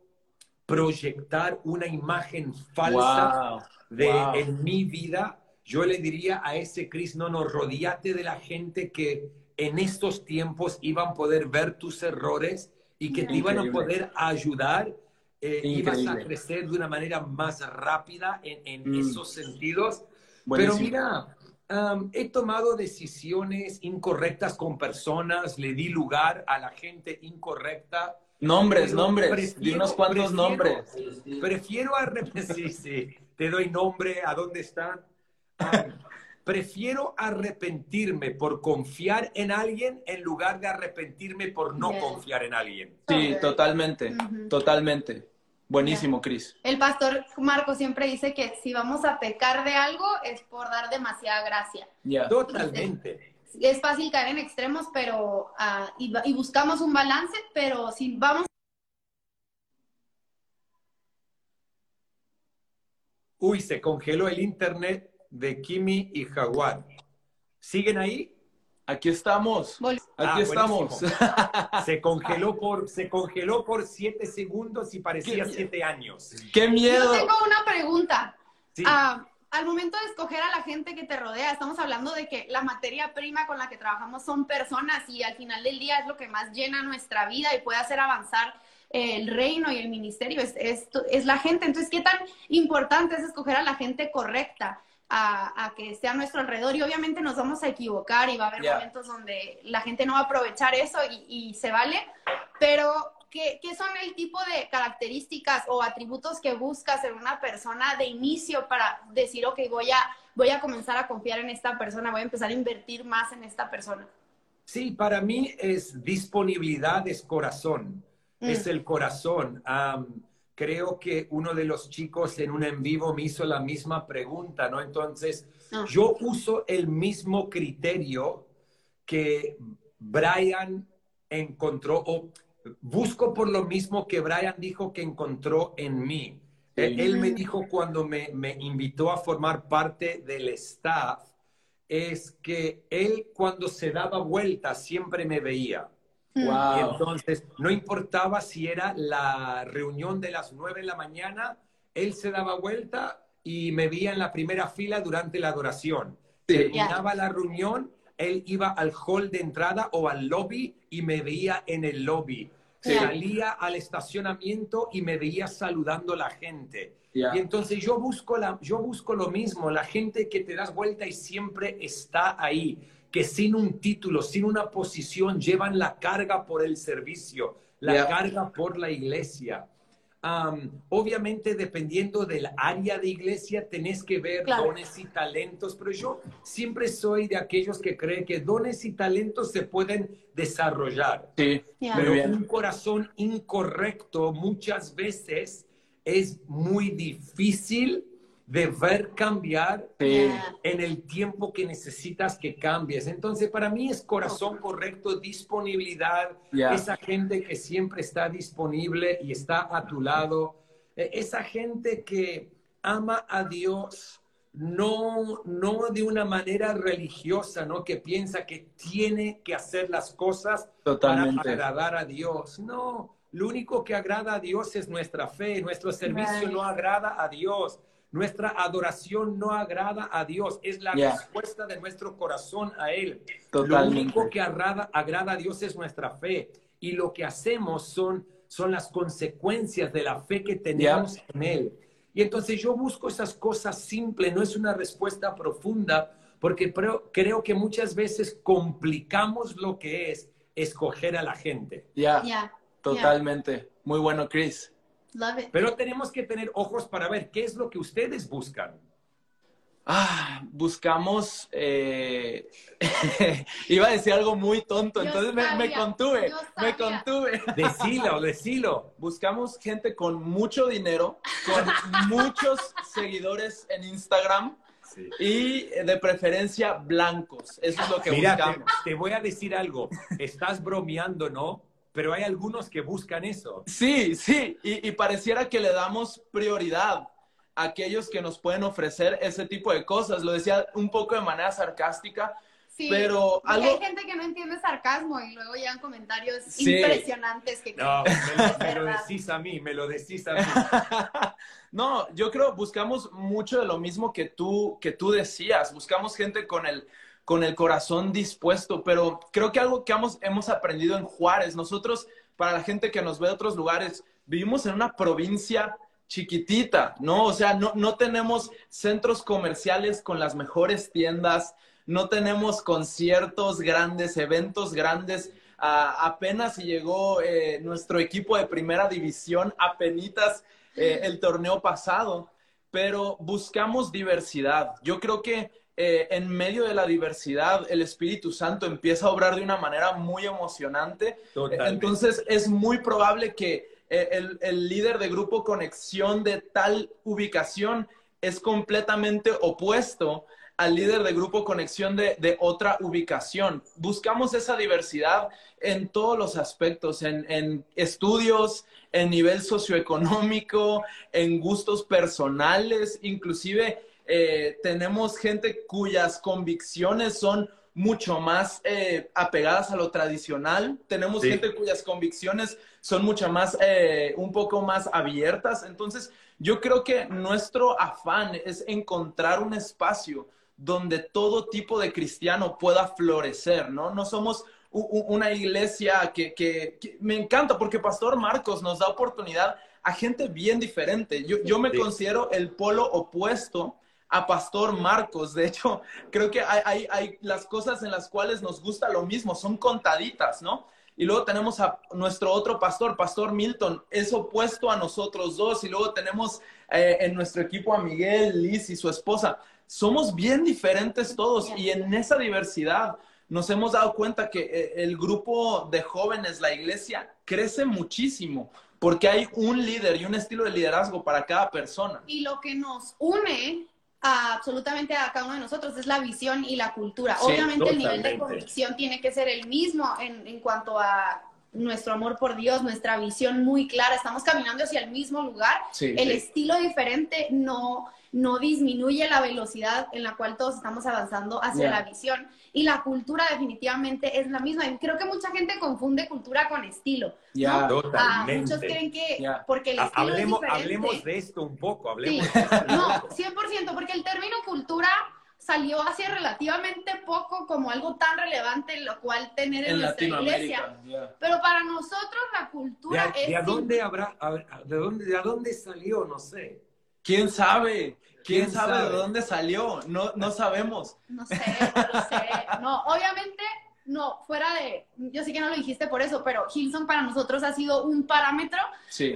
proyectar una imagen falsa wow. de wow. en mi vida, yo le diría a ese Cris, no, no, rodeate de la gente que en estos tiempos iban a poder ver tus errores y que te iban a poder ayudar. eh, ibas a crecer de una manera más rápida en, en Mm. esos sentidos. Buenísimo. Pero mira, am, he tomado decisiones incorrectas con personas, le di lugar a la gente incorrecta. Nombres, Pero nombres. prefiero- Di unos cuantos prefiero- nombres. Prefiero arrepentirme, sí, sí, te doy nombre, ¿a dónde están? Prefiero arrepentirme por confiar en alguien en lugar de arrepentirme por no Yeah. confiar en alguien. Sí, totalmente, totalmente. Buenísimo, Cris. El pastor Marco siempre dice que si vamos a pecar de algo es por dar demasiada gracia. Ya. Totalmente. Es fácil caer en extremos, pero ah, y, y buscamos un balance, pero si vamos Uy, se congeló el internet de Kimi y Jaguar. ¿Siguen ahí? Aquí estamos. Aquí Ah, estamos. Se congeló por, se congeló por siete segundos y parecía ¿Qué? siete años. ¡Qué Yo miedo! tengo una pregunta. Sí. Ah, al momento de escoger a la gente que te rodea, estamos hablando de que la materia prima con la que trabajamos son personas y al final del día es lo que más llena nuestra vida y puede hacer avanzar el reino y el ministerio, es, es, es la gente. Entonces, ¿qué tan importante es escoger a la gente correcta? A, a que esté a nuestro alrededor y obviamente nos vamos a equivocar y va a haber momentos donde la gente no va a aprovechar eso y, y se vale, pero ¿qué, ¿qué son el tipo de características o atributos que buscas en una persona de inicio para decir, ok, voy a, voy a comenzar a confiar en esta persona, voy a empezar a invertir más en esta persona? Sí, para mí es disponibilidad, es corazón, Mm. es el corazón. Creo que uno de los chicos en un en vivo me hizo la misma pregunta, ¿no? Entonces, Ah. yo uso el mismo criterio que Brian encontró, o busco por lo mismo que Brian dijo que encontró en mí. Él, él me dijo cuando me, me invitó a formar parte del staff, es que él cuando se daba vuelta siempre me veía. Y Wow. entonces, no importaba si era la reunión de las nueve de la mañana, él se daba vuelta y me veía en la primera fila durante la adoración. Terminaba la reunión, él iba al hall de entrada o al lobby y me veía en el lobby. Sí. Salía al estacionamiento y me veía saludando a la gente. Y entonces yo busco, la, yo busco lo mismo, la gente que te das vuelta y siempre está ahí, que sin un título, sin una posición, llevan la carga por el servicio, la carga por la iglesia. Am, obviamente, dependiendo del área de iglesia, tenés que ver Claro. dones y talentos, pero yo siempre soy de aquellos que creen que dones y talentos se pueden desarrollar. Sí, Pero bien. un corazón incorrecto muchas veces es muy difícil de ver cambiar Sí. En el tiempo que necesitas que cambies. Entonces, para mí es corazón correcto, disponibilidad, esa gente que siempre está disponible y está a tu lado, eh, esa gente que ama a Dios, no, no de una manera religiosa, ¿no? Que piensa que tiene que hacer las cosas Totalmente. para agradar a Dios. No, lo único que agrada a Dios es nuestra fe, nuestro servicio Right. no agrada a Dios. Nuestra adoración no agrada a Dios, es la Yeah. respuesta de nuestro corazón a Él. Totalmente. Lo único que agrada, agrada a Dios es nuestra fe. Y lo que hacemos son, son las consecuencias de la fe que tenemos en Él. Y entonces yo busco esas cosas simples, no es una respuesta profunda, porque creo, creo que muchas veces complicamos lo que es escoger a la gente. Ya, Ya. totalmente. Muy bueno, Chris. Love it. Pero tenemos que tener ojos para ver qué es lo que ustedes buscan. Ah, buscamos. eh, Iba a decir algo muy tonto, Yo entonces me, contuve. Me contuve. Decilo, decilo. Buscamos gente con mucho dinero, con muchos seguidores en Instagram y eh, de preferencia blancos. Eso es lo que Mira, te, buscamos. te voy a decir algo. Estás bromeando, ¿no? Pero hay algunos que buscan eso. Sí, sí, y, y pareciera que le damos prioridad a aquellos que nos pueden ofrecer ese tipo de cosas. Lo decía un poco de manera sarcástica, Sí, Pero porque algo- hay gente que no entiende sarcasmo y luego llegan comentarios Sí. impresionantes que No, me lo, me lo decís a mí, me lo decís a mí. no, yo creo buscamos mucho de lo mismo que tú, que tú decías. Buscamos gente con el, con el corazón dispuesto, pero creo que algo que hemos, hemos aprendido en Juárez, nosotros, para la gente que nos ve de otros lugares, vivimos en una provincia chiquitita, ¿no? O sea, no, no tenemos centros comerciales con las mejores tiendas, no tenemos conciertos grandes, eventos grandes. Ah, apenas llegó eh, nuestro equipo de primera división, apenitas eh, el torneo pasado, pero buscamos diversidad. Yo creo que eh, en medio de la diversidad el Espíritu Santo empieza a obrar de una manera muy emocionante. Totalmente. Entonces es muy probable que eh, el, el líder de grupo conexión de tal ubicación es completamente opuesto al líder de grupo conexión de, de otra ubicación. Buscamos esa diversidad en todos los aspectos, en, en estudios, en nivel socioeconómico, en gustos personales, inclusive eh, tenemos gente cuyas convicciones son mucho más eh, apegadas a lo tradicional, tenemos gente cuyas convicciones son mucho más, eh, un poco más abiertas, entonces yo creo que nuestro afán es encontrar un espacio donde todo tipo de cristiano pueda florecer, ¿no? No somos una iglesia que, me encanta porque Pastor Marcos nos da oportunidad a gente bien diferente. Yo, yo me considero el polo opuesto a Pastor Marcos. De hecho, creo que hay, las cosas en las cuales nos gusta lo mismo, son contaditas, ¿no? Y luego tenemos a nuestro otro pastor, Pastor Milton, es opuesto a nosotros dos. Y luego tenemos eh, en nuestro equipo a Miguel, Liz y su esposa. Somos bien diferentes todos y en esa diversidad nos hemos dado cuenta que eh, el grupo de jóvenes, la iglesia, crece muchísimo porque hay un líder y un estilo de liderazgo para cada persona. Y lo que nos une a absolutamente a cada uno de nosotros es la visión y la cultura. Obviamente el nivel de convicción tiene que ser el mismo en, en cuanto a nuestro amor por Dios, nuestra visión muy clara, estamos caminando hacia el mismo lugar, el estilo diferente no, no disminuye la velocidad en la cual todos estamos avanzando hacia la visión. Y la cultura definitivamente es la misma. Y creo que mucha gente confunde cultura con estilo. Ya, ah, muchos creen que porque el estilo hablemos, es diferente. Hablemos de esto un poco, hablemos No, 100%, porque el término cultura salió hace relativamente poco como algo tan relevante, lo cual tener en, nuestra iglesia. Pero para nosotros la cultura de, es... ¿De dónde habrá, de dónde, de dónde salió? No sé. ¿Quién sabe? ¿Quién, sabe, de dónde salió? No, no sabemos. No sé, no sé. No, obviamente no, fuera de, yo sé que no lo dijiste por eso, pero Hilson para nosotros ha sido un parámetro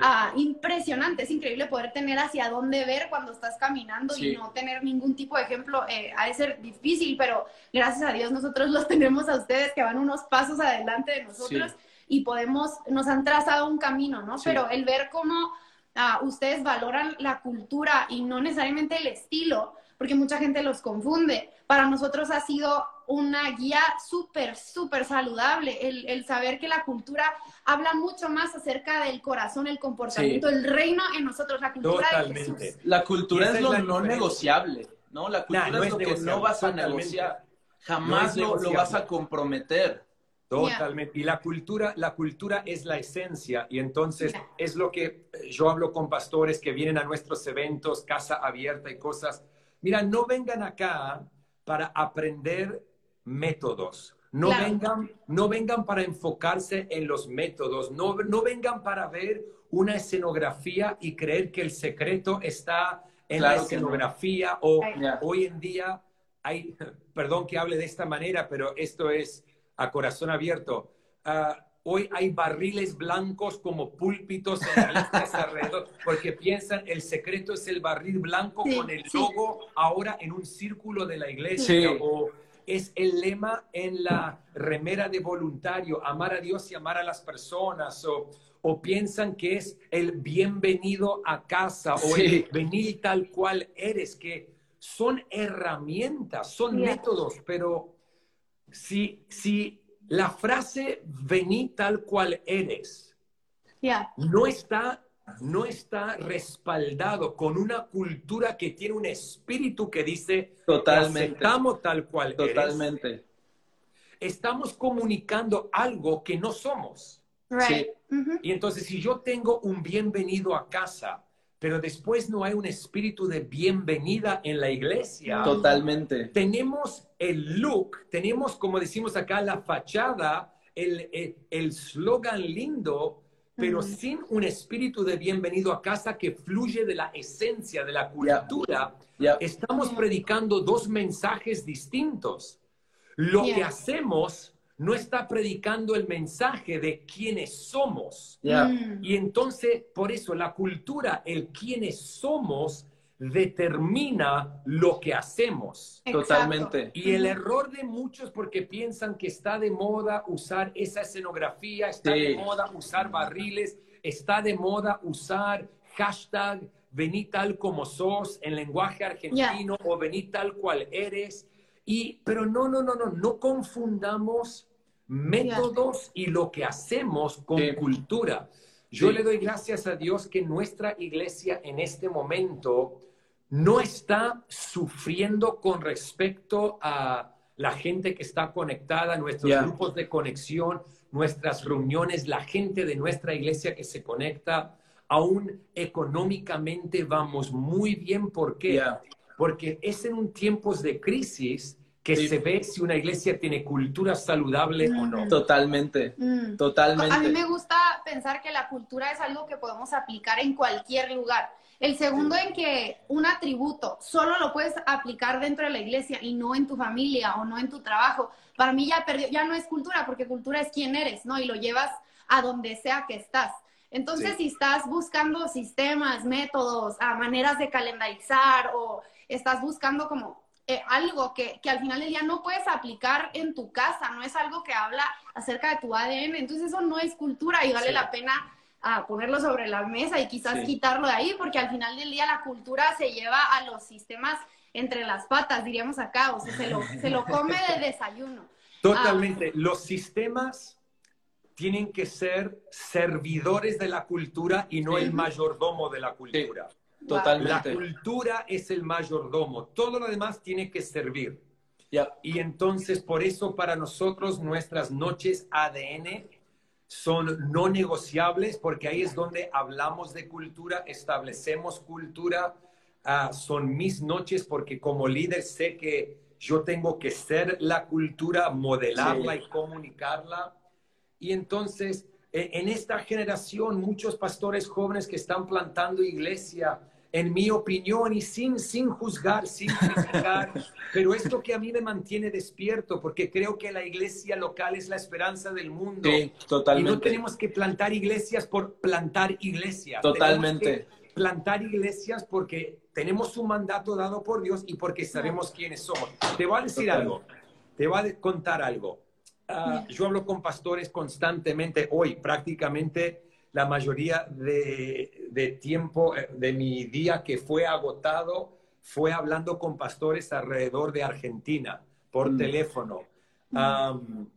ah, impresionante. Es increíble poder tener hacia dónde ver cuando estás caminando y no tener ningún tipo de ejemplo. Eh, ha de ser difícil, pero gracias a Dios nosotros los tenemos a ustedes que van unos pasos adelante de nosotros y podemos, nos han trazado un camino, ¿no? Pero el ver cómo ah, ustedes valoran la cultura y no necesariamente el estilo, porque mucha gente los confunde. Para nosotros ha sido una guía súper, súper saludable, el, saber que la cultura habla mucho más acerca del corazón, el comportamiento, el reino en nosotros, la cultura de Jesús. La cultura es, lo no negociable, ¿no? La cultura es lo que no vas a negociar, jamás lo, vas a comprometer. Totalmente. Y la cultura, la cultura es la esencia. Y entonces es lo que yo hablo con pastores que vienen a nuestros eventos, casa abierta y cosas. Mira, no vengan acá para aprender métodos. No, vengan, no vengan para enfocarse en los métodos, no, no vengan para ver una escenografía y creer que el secreto está en la escenografía o hoy en día hay, perdón que hable de esta manera, pero esto es a corazón abierto. Ah, hoy hay barriles blancos como púlpitos en alrededor, porque piensan el secreto es el barril blanco con el logo ahora en un círculo de la iglesia o es el lema en la remera de voluntario, amar a Dios y amar a las personas, o, o piensan que es el bienvenido a casa, o el venir tal cual eres, que son herramientas, son métodos, pero si, si la frase vení tal cual eres no está no está respaldado con una cultura que tiene un espíritu que dice totalmente. estamos tal cual totalmente. Estamos comunicando algo que no somos. Y entonces si yo tengo un bienvenido a casa pero después no hay un espíritu de bienvenida en la iglesia totalmente. tenemos el look tenemos como decimos acá la fachada el slogan lindo pero sin un espíritu de bienvenido a casa que fluye de la esencia de la cultura, estamos predicando dos mensajes distintos. Lo que hacemos no está predicando el mensaje de quiénes somos. Mm. Y entonces, por eso, la cultura, el quiénes somos, determina lo que hacemos. Totalmente. Y el error de muchos porque piensan que está de moda usar esa escenografía, está de moda usar barriles, está de moda usar hashtag vení tal como sos en lenguaje argentino o vení tal cual eres. Y, pero no, no, no, no, no confundamos métodos y lo que hacemos con cultura. Yo le doy gracias a Dios que nuestra iglesia en este momento no está sufriendo con respecto a la gente que está conectada, nuestros grupos de conexión, nuestras reuniones, la gente de nuestra iglesia que se conecta, aún económicamente vamos muy bien. ¿Por qué? Porque es en un tiempos de crisis que Sí. se ve si una iglesia tiene cultura saludable o no. Mm. Totalmente, Mm. totalmente. A mí me gusta pensar que la cultura es algo que podemos aplicar en cualquier lugar. El segundo en que un atributo solo lo puedes aplicar dentro de la iglesia y no en tu familia o no en tu trabajo, para mí ya perdió, ya no es cultura, porque cultura es quién eres, ¿no? Y lo llevas a donde sea que estás. Entonces, Sí. si estás buscando sistemas, métodos, a maneras de calendarizar o estás buscando como eh, algo que, que al final del día no puedes aplicar en tu casa, no es algo que habla acerca de tu ADN, entonces eso no es cultura y vale Sí. la pena ah, ponerlo sobre la mesa y quizás Sí. quitarlo de ahí, porque al final del día la cultura se lleva a los sistemas entre las patas, diríamos acá, o sea, se lo, se lo come de desayuno. Totalmente. Los sistemas tienen que ser servidores de la cultura y no Sí. el mayordomo de la cultura. La Totalmente. cultura es el mayordomo. Todo lo demás tiene que servir. Y entonces, por eso para nosotros nuestras noches ADN son no negociables, porque ahí es donde hablamos de cultura, establecemos cultura. Ah, son mis noches porque como líder sé que yo tengo que ser la cultura, modelarla Sí. y comunicarla. Y entonces, e- en esta generación, muchos pastores jóvenes que están plantando iglesia, en mi opinión, y sin, sin juzgar, sin criticar, pero esto que a mí me mantiene despierto, porque creo que la iglesia local es la esperanza del mundo. Sí, Y totalmente. no tenemos que plantar iglesias por plantar iglesias. Totalmente. Plantar iglesias porque tenemos un mandato dado por Dios y porque sabemos quiénes somos. Te voy a decir algo. Te voy a contar algo. Ah, yo hablo con pastores constantemente. Hoy prácticamente la mayoría de, de tiempo eh, de mi día que fue agotado fue hablando con pastores alrededor de Argentina por Mm. teléfono. Am,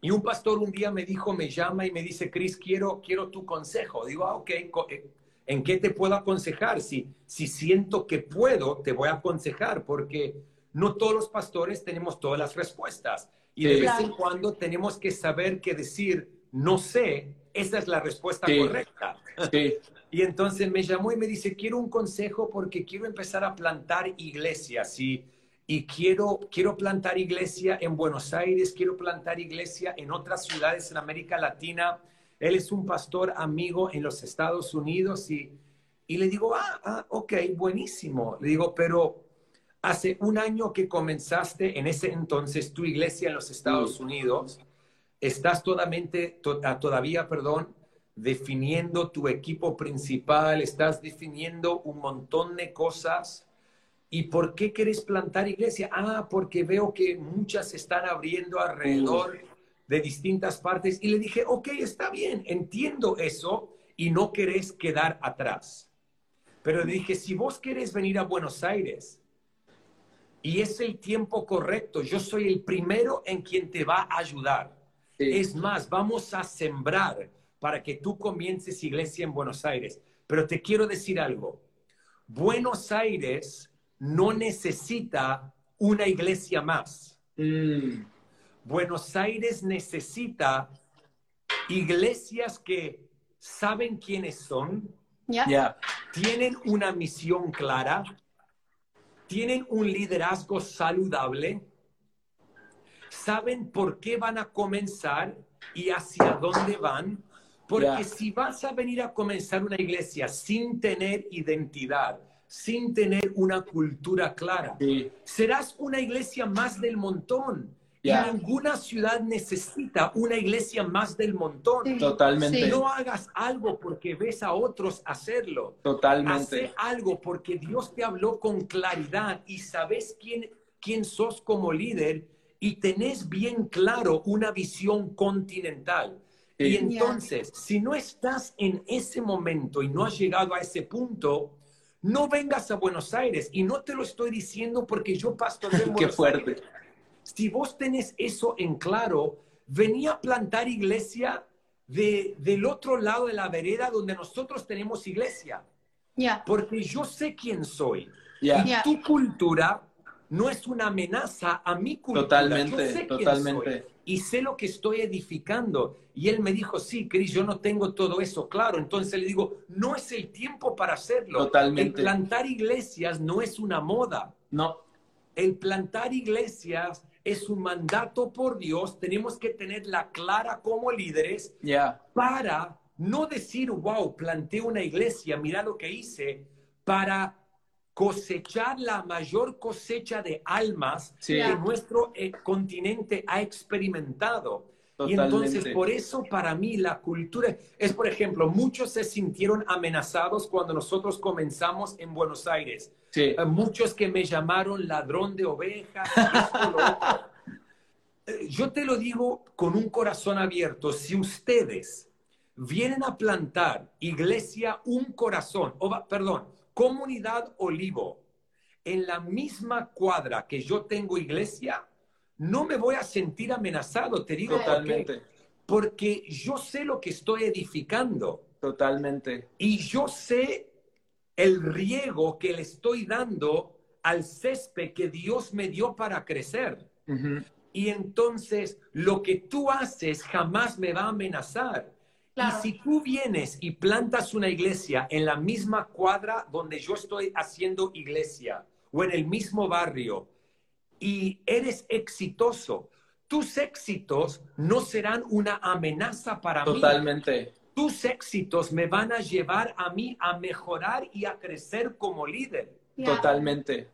y un pastor un día me dijo, me llama y me dice, Chris, quiero, quiero tu consejo. Digo, ah, ok, eh, ¿en qué te puedo aconsejar? Si, si siento que puedo, te voy a aconsejar, porque no todos los pastores tenemos todas las respuestas. Y de Sí. vez en cuando tenemos que saber que decir, no sé, esa es la respuesta Sí. correcta. Sí, Y entonces me llamó y me dice, quiero un consejo porque quiero empezar a plantar iglesias y, y quiero, quiero plantar iglesia en Buenos Aires, quiero plantar iglesia en otras ciudades en América Latina. Él es un pastor amigo en los Estados Unidos y, y le digo, ah, ah, ok, buenísimo. Le digo, pero hace un año que comenzaste en ese entonces tu iglesia en los Estados Unidos, estás todamente, to- ah, todavía, perdón, definiendo tu equipo principal, estás definiendo un montón de cosas. ¿Y por qué quieres plantar iglesia? Ah, porque veo que muchas se están abriendo alrededor de distintas partes. Y le dije, ok, está bien, entiendo eso y no querés quedar atrás. Pero le dije, si vos querés venir a Buenos Aires y es el tiempo correcto, yo soy el primero en quien te va a ayudar. Sí. Es más, vamos a sembrar para que tú comiences iglesia en Buenos Aires. Pero te quiero decir algo. Buenos Aires no necesita una iglesia más. Mm, Buenos Aires necesita iglesias que saben quiénes son, tienen una misión clara, tienen un liderazgo saludable, saben por qué van a comenzar y hacia dónde van, porque si vas a venir a comenzar una iglesia sin tener identidad, sin tener una cultura clara, Sí, serás una iglesia más del montón. Y ninguna ciudad necesita una iglesia más del montón. Sí. Totalmente. Sí. No hagas algo porque ves a otros hacerlo. totalmente. Hace algo porque Dios te habló con claridad y sabes quién, quién sos como líder y tenés bien claro una visión continental. Sí. Y entonces, si no estás en ese momento y no has llegado a ese punto, no vengas a Buenos Aires. Y no te lo estoy diciendo porque yo pastoreo en Qué Buenos fuerte. Aires. Si vos tenés eso en claro, venía a plantar iglesia de, del otro lado de la vereda donde nosotros tenemos iglesia. Ya. Porque yo sé quién soy. Ya. Y tu cultura no es una amenaza a mi cultura. Totalmente, Yo sé quién totalmente. soy y sé lo que estoy edificando. Y él me dijo, sí, Cris, yo no tengo todo eso claro. Entonces le digo, no es el tiempo para hacerlo. Totalmente. El plantar iglesias no es una moda. No, El plantar iglesias es un mandato por Dios. Tenemos que tenerla clara como líderes ya. para no decir, wow, planté una iglesia, mira lo que hice, para cosechar la mayor cosecha de almas Sí. que nuestro eh, continente ha experimentado. Y entonces, por eso para mí la cultura es, por ejemplo, muchos se sintieron amenazados cuando nosotros comenzamos en Buenos Aires. Sí. Eh, Muchos que me llamaron ladrón de ovejas. Eh, Yo te lo digo con un corazón abierto. Si ustedes vienen a plantar iglesia un corazón, o va- perdón, comunidad olivo, en la misma cuadra que yo tengo iglesia, no me voy a sentir amenazado, te digo. Totalmente. Porque yo sé lo que estoy edificando. Totalmente. Y yo sé el riego que le estoy dando al césped que Dios me dio para crecer. Y entonces lo que tú haces jamás me va a amenazar. Claro. Y si tú vienes y plantas una iglesia en la misma cuadra donde yo estoy haciendo iglesia o en el mismo barrio y eres exitoso, tus éxitos no serán una amenaza para mí Totalmente. tus éxitos me van a llevar a mí a mejorar y a crecer como líder. Totalmente.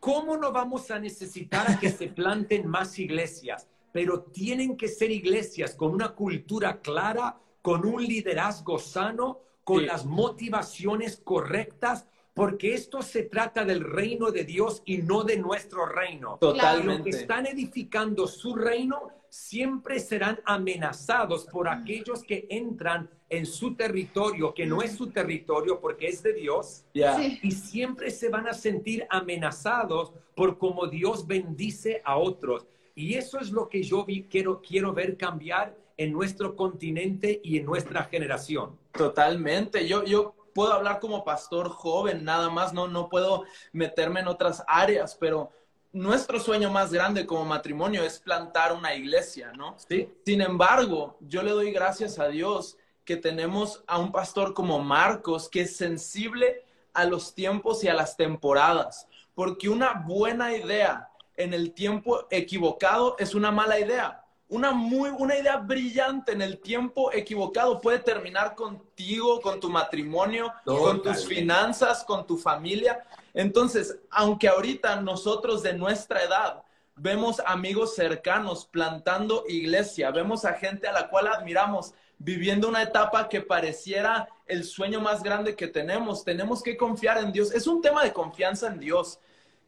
¿Cómo no vamos a necesitar a que se planten más iglesias? Pero tienen que ser iglesias con una cultura clara, con un liderazgo sano, con Sí. las motivaciones correctas, porque esto se trata del reino de Dios y no de nuestro reino. Y lo que Totalmente. están edificando su reino siempre serán amenazados por aquellos que entran en su territorio, que no es su territorio porque es de Dios. Sí. y siempre se van a sentir amenazados por cómo Dios bendice a otros. Y eso es lo que yo vi- quiero, quiero ver cambiar en nuestro continente y en nuestra generación. Totalmente. Yo, yo puedo hablar como pastor joven, nada más, no, no puedo meterme en otras áreas, pero nuestro sueño más grande como matrimonio es plantar una iglesia, ¿no? ¿Sí? Sin embargo, yo le doy gracias a Dios que tenemos a un pastor como Marcos que es sensible a los tiempos y a las temporadas, porque una buena idea en el tiempo equivocado es una mala idea. Una muy una idea brillante en el tiempo equivocado puede terminar contigo, con tu matrimonio, con tus finanzas, con tu familia. Entonces, aunque ahorita nosotros de nuestra edad vemos amigos cercanos plantando iglesia, vemos a gente a la cual admiramos viviendo una etapa que pareciera el sueño más grande que tenemos, tenemos que confiar en Dios. Es un tema de confianza en Dios.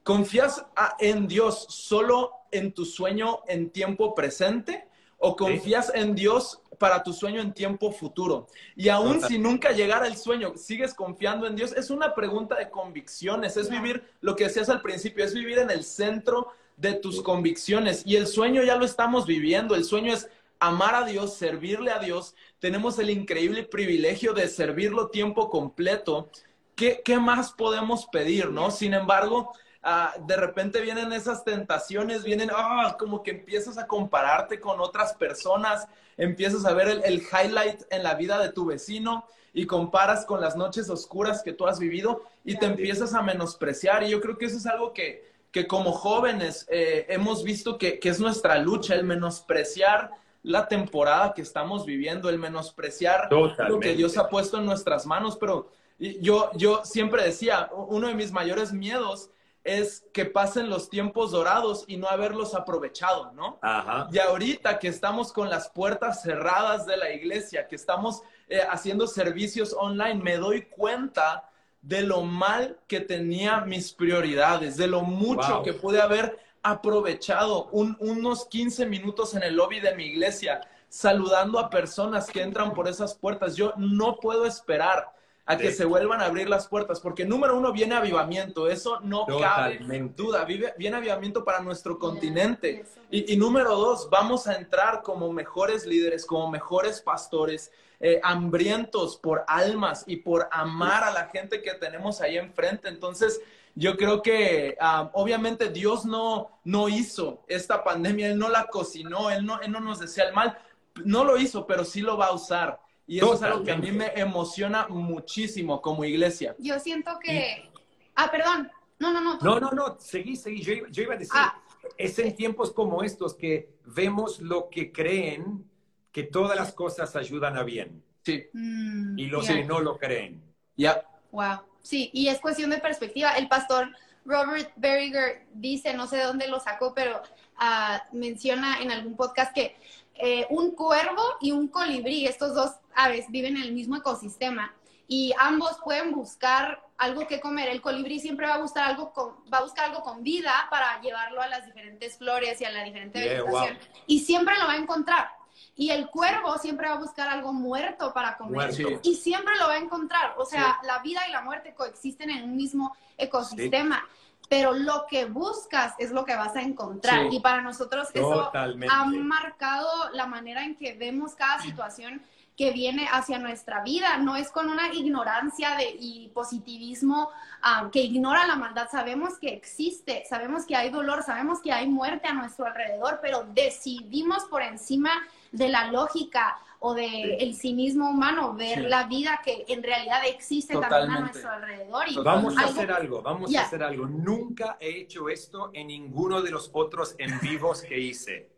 ¿Confías a- en Dios solo en tu sueño en tiempo presente o confías en Dios para tu sueño en tiempo futuro? Y aún Total. si nunca llegara el sueño, ¿sigues confiando en Dios? Es una pregunta de convicciones, es vivir lo que decías al principio, es vivir en el centro de tus convicciones. Y el sueño ya lo estamos viviendo, el sueño es amar a Dios, servirle a Dios. Tenemos el increíble privilegio de servirlo tiempo completo. ¿Qué, qué más podemos pedir, no? Sin embargo, ah, de repente vienen esas tentaciones, vienen, ah, como que empiezas a compararte con otras personas, empiezas a ver el, el highlight en la vida de tu vecino y comparas con las noches oscuras que tú has vivido y te empiezas a menospreciar. Y yo creo que eso es algo que, que como jóvenes eh, hemos visto que, que es nuestra lucha, el menospreciar la temporada que estamos viviendo, el menospreciar lo que. Dios ha puesto en nuestras manos, pero yo, yo siempre decía, uno de mis mayores miedos es que pasen los tiempos dorados y no haberlos aprovechado, ¿no? Ajá. Y ahorita que estamos con las puertas cerradas de la iglesia, que estamos eh, haciendo servicios online, me doy cuenta de lo mal que tenía mis prioridades, de lo mucho Wow. que pude haber aprovechado un- unos 15 minutos en el lobby de mi iglesia, saludando a personas que entran por esas puertas. Yo no puedo esperar a que Sí. se vuelvan a abrir las puertas, porque número uno viene avivamiento, eso no cabe Totalmente. duda, vive, viene avivamiento para nuestro continente. Y, y número dos, vamos a entrar como mejores líderes, como mejores pastores, eh, hambrientos por almas y por amar a la gente que tenemos ahí enfrente. Entonces, yo creo que ah, obviamente Dios no, no hizo esta pandemia, Él no la cocinó, Él no, Él no nos desea el mal, no lo hizo, pero sí lo va a usar. Y eso es algo que a mí me emociona muchísimo como iglesia. Yo siento que... Ah, perdón. No, no, no. No, no, no, seguí, seguí. Yo, yo iba a decir, ah. es en tiempos como estos que vemos lo que creen que todas las cosas ayudan a bien. Sí. Mm, y los que no lo creen. Ya. Wow. Sí, y es cuestión de perspectiva. El pastor Robert Berriger dice, no sé de dónde lo sacó, pero uh, menciona en algún podcast que eh, un cuervo y un colibrí, estos dos aves, viven en el mismo ecosistema y ambos pueden buscar algo que comer. El colibrí siempre va a buscar algo con, va a buscar algo con vida para llevarlo a las diferentes flores y a la diferente vegetación. Y siempre lo va a encontrar. Y el cuervo siempre va a buscar algo muerto para comer. Y siempre lo va a encontrar. O sea, la vida y la muerte coexisten en un mismo ecosistema. Pero lo que buscas es lo que vas a encontrar. Y para nosotros eso ha marcado la manera en que vemos cada situación que viene hacia nuestra vida, no es con una ignorancia de, y positivismo ah, que ignora la maldad. Sabemos que existe, sabemos que hay dolor, sabemos que hay muerte a nuestro alrededor, pero decidimos por encima de la lógica o del el cinismo humano ver la vida que en realidad existe también a nuestro alrededor. Y vamos a hacer algo, vamos a hacer algo. Nunca he hecho esto en ninguno de los otros en vivos que hice,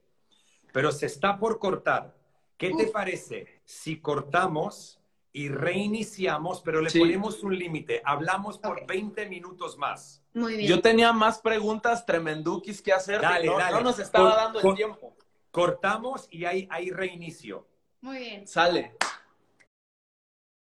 pero se está por cortar. ¿Qué te parece si cortamos y reiniciamos, pero le ponemos un límite? Hablamos por 20 minutos más. Muy bien. Yo tenía más preguntas tremendukis que hacer. Dale, no, no, nos estaba dando el tiempo. Cortamos y hay, hay reinicio. Muy bien. Sale.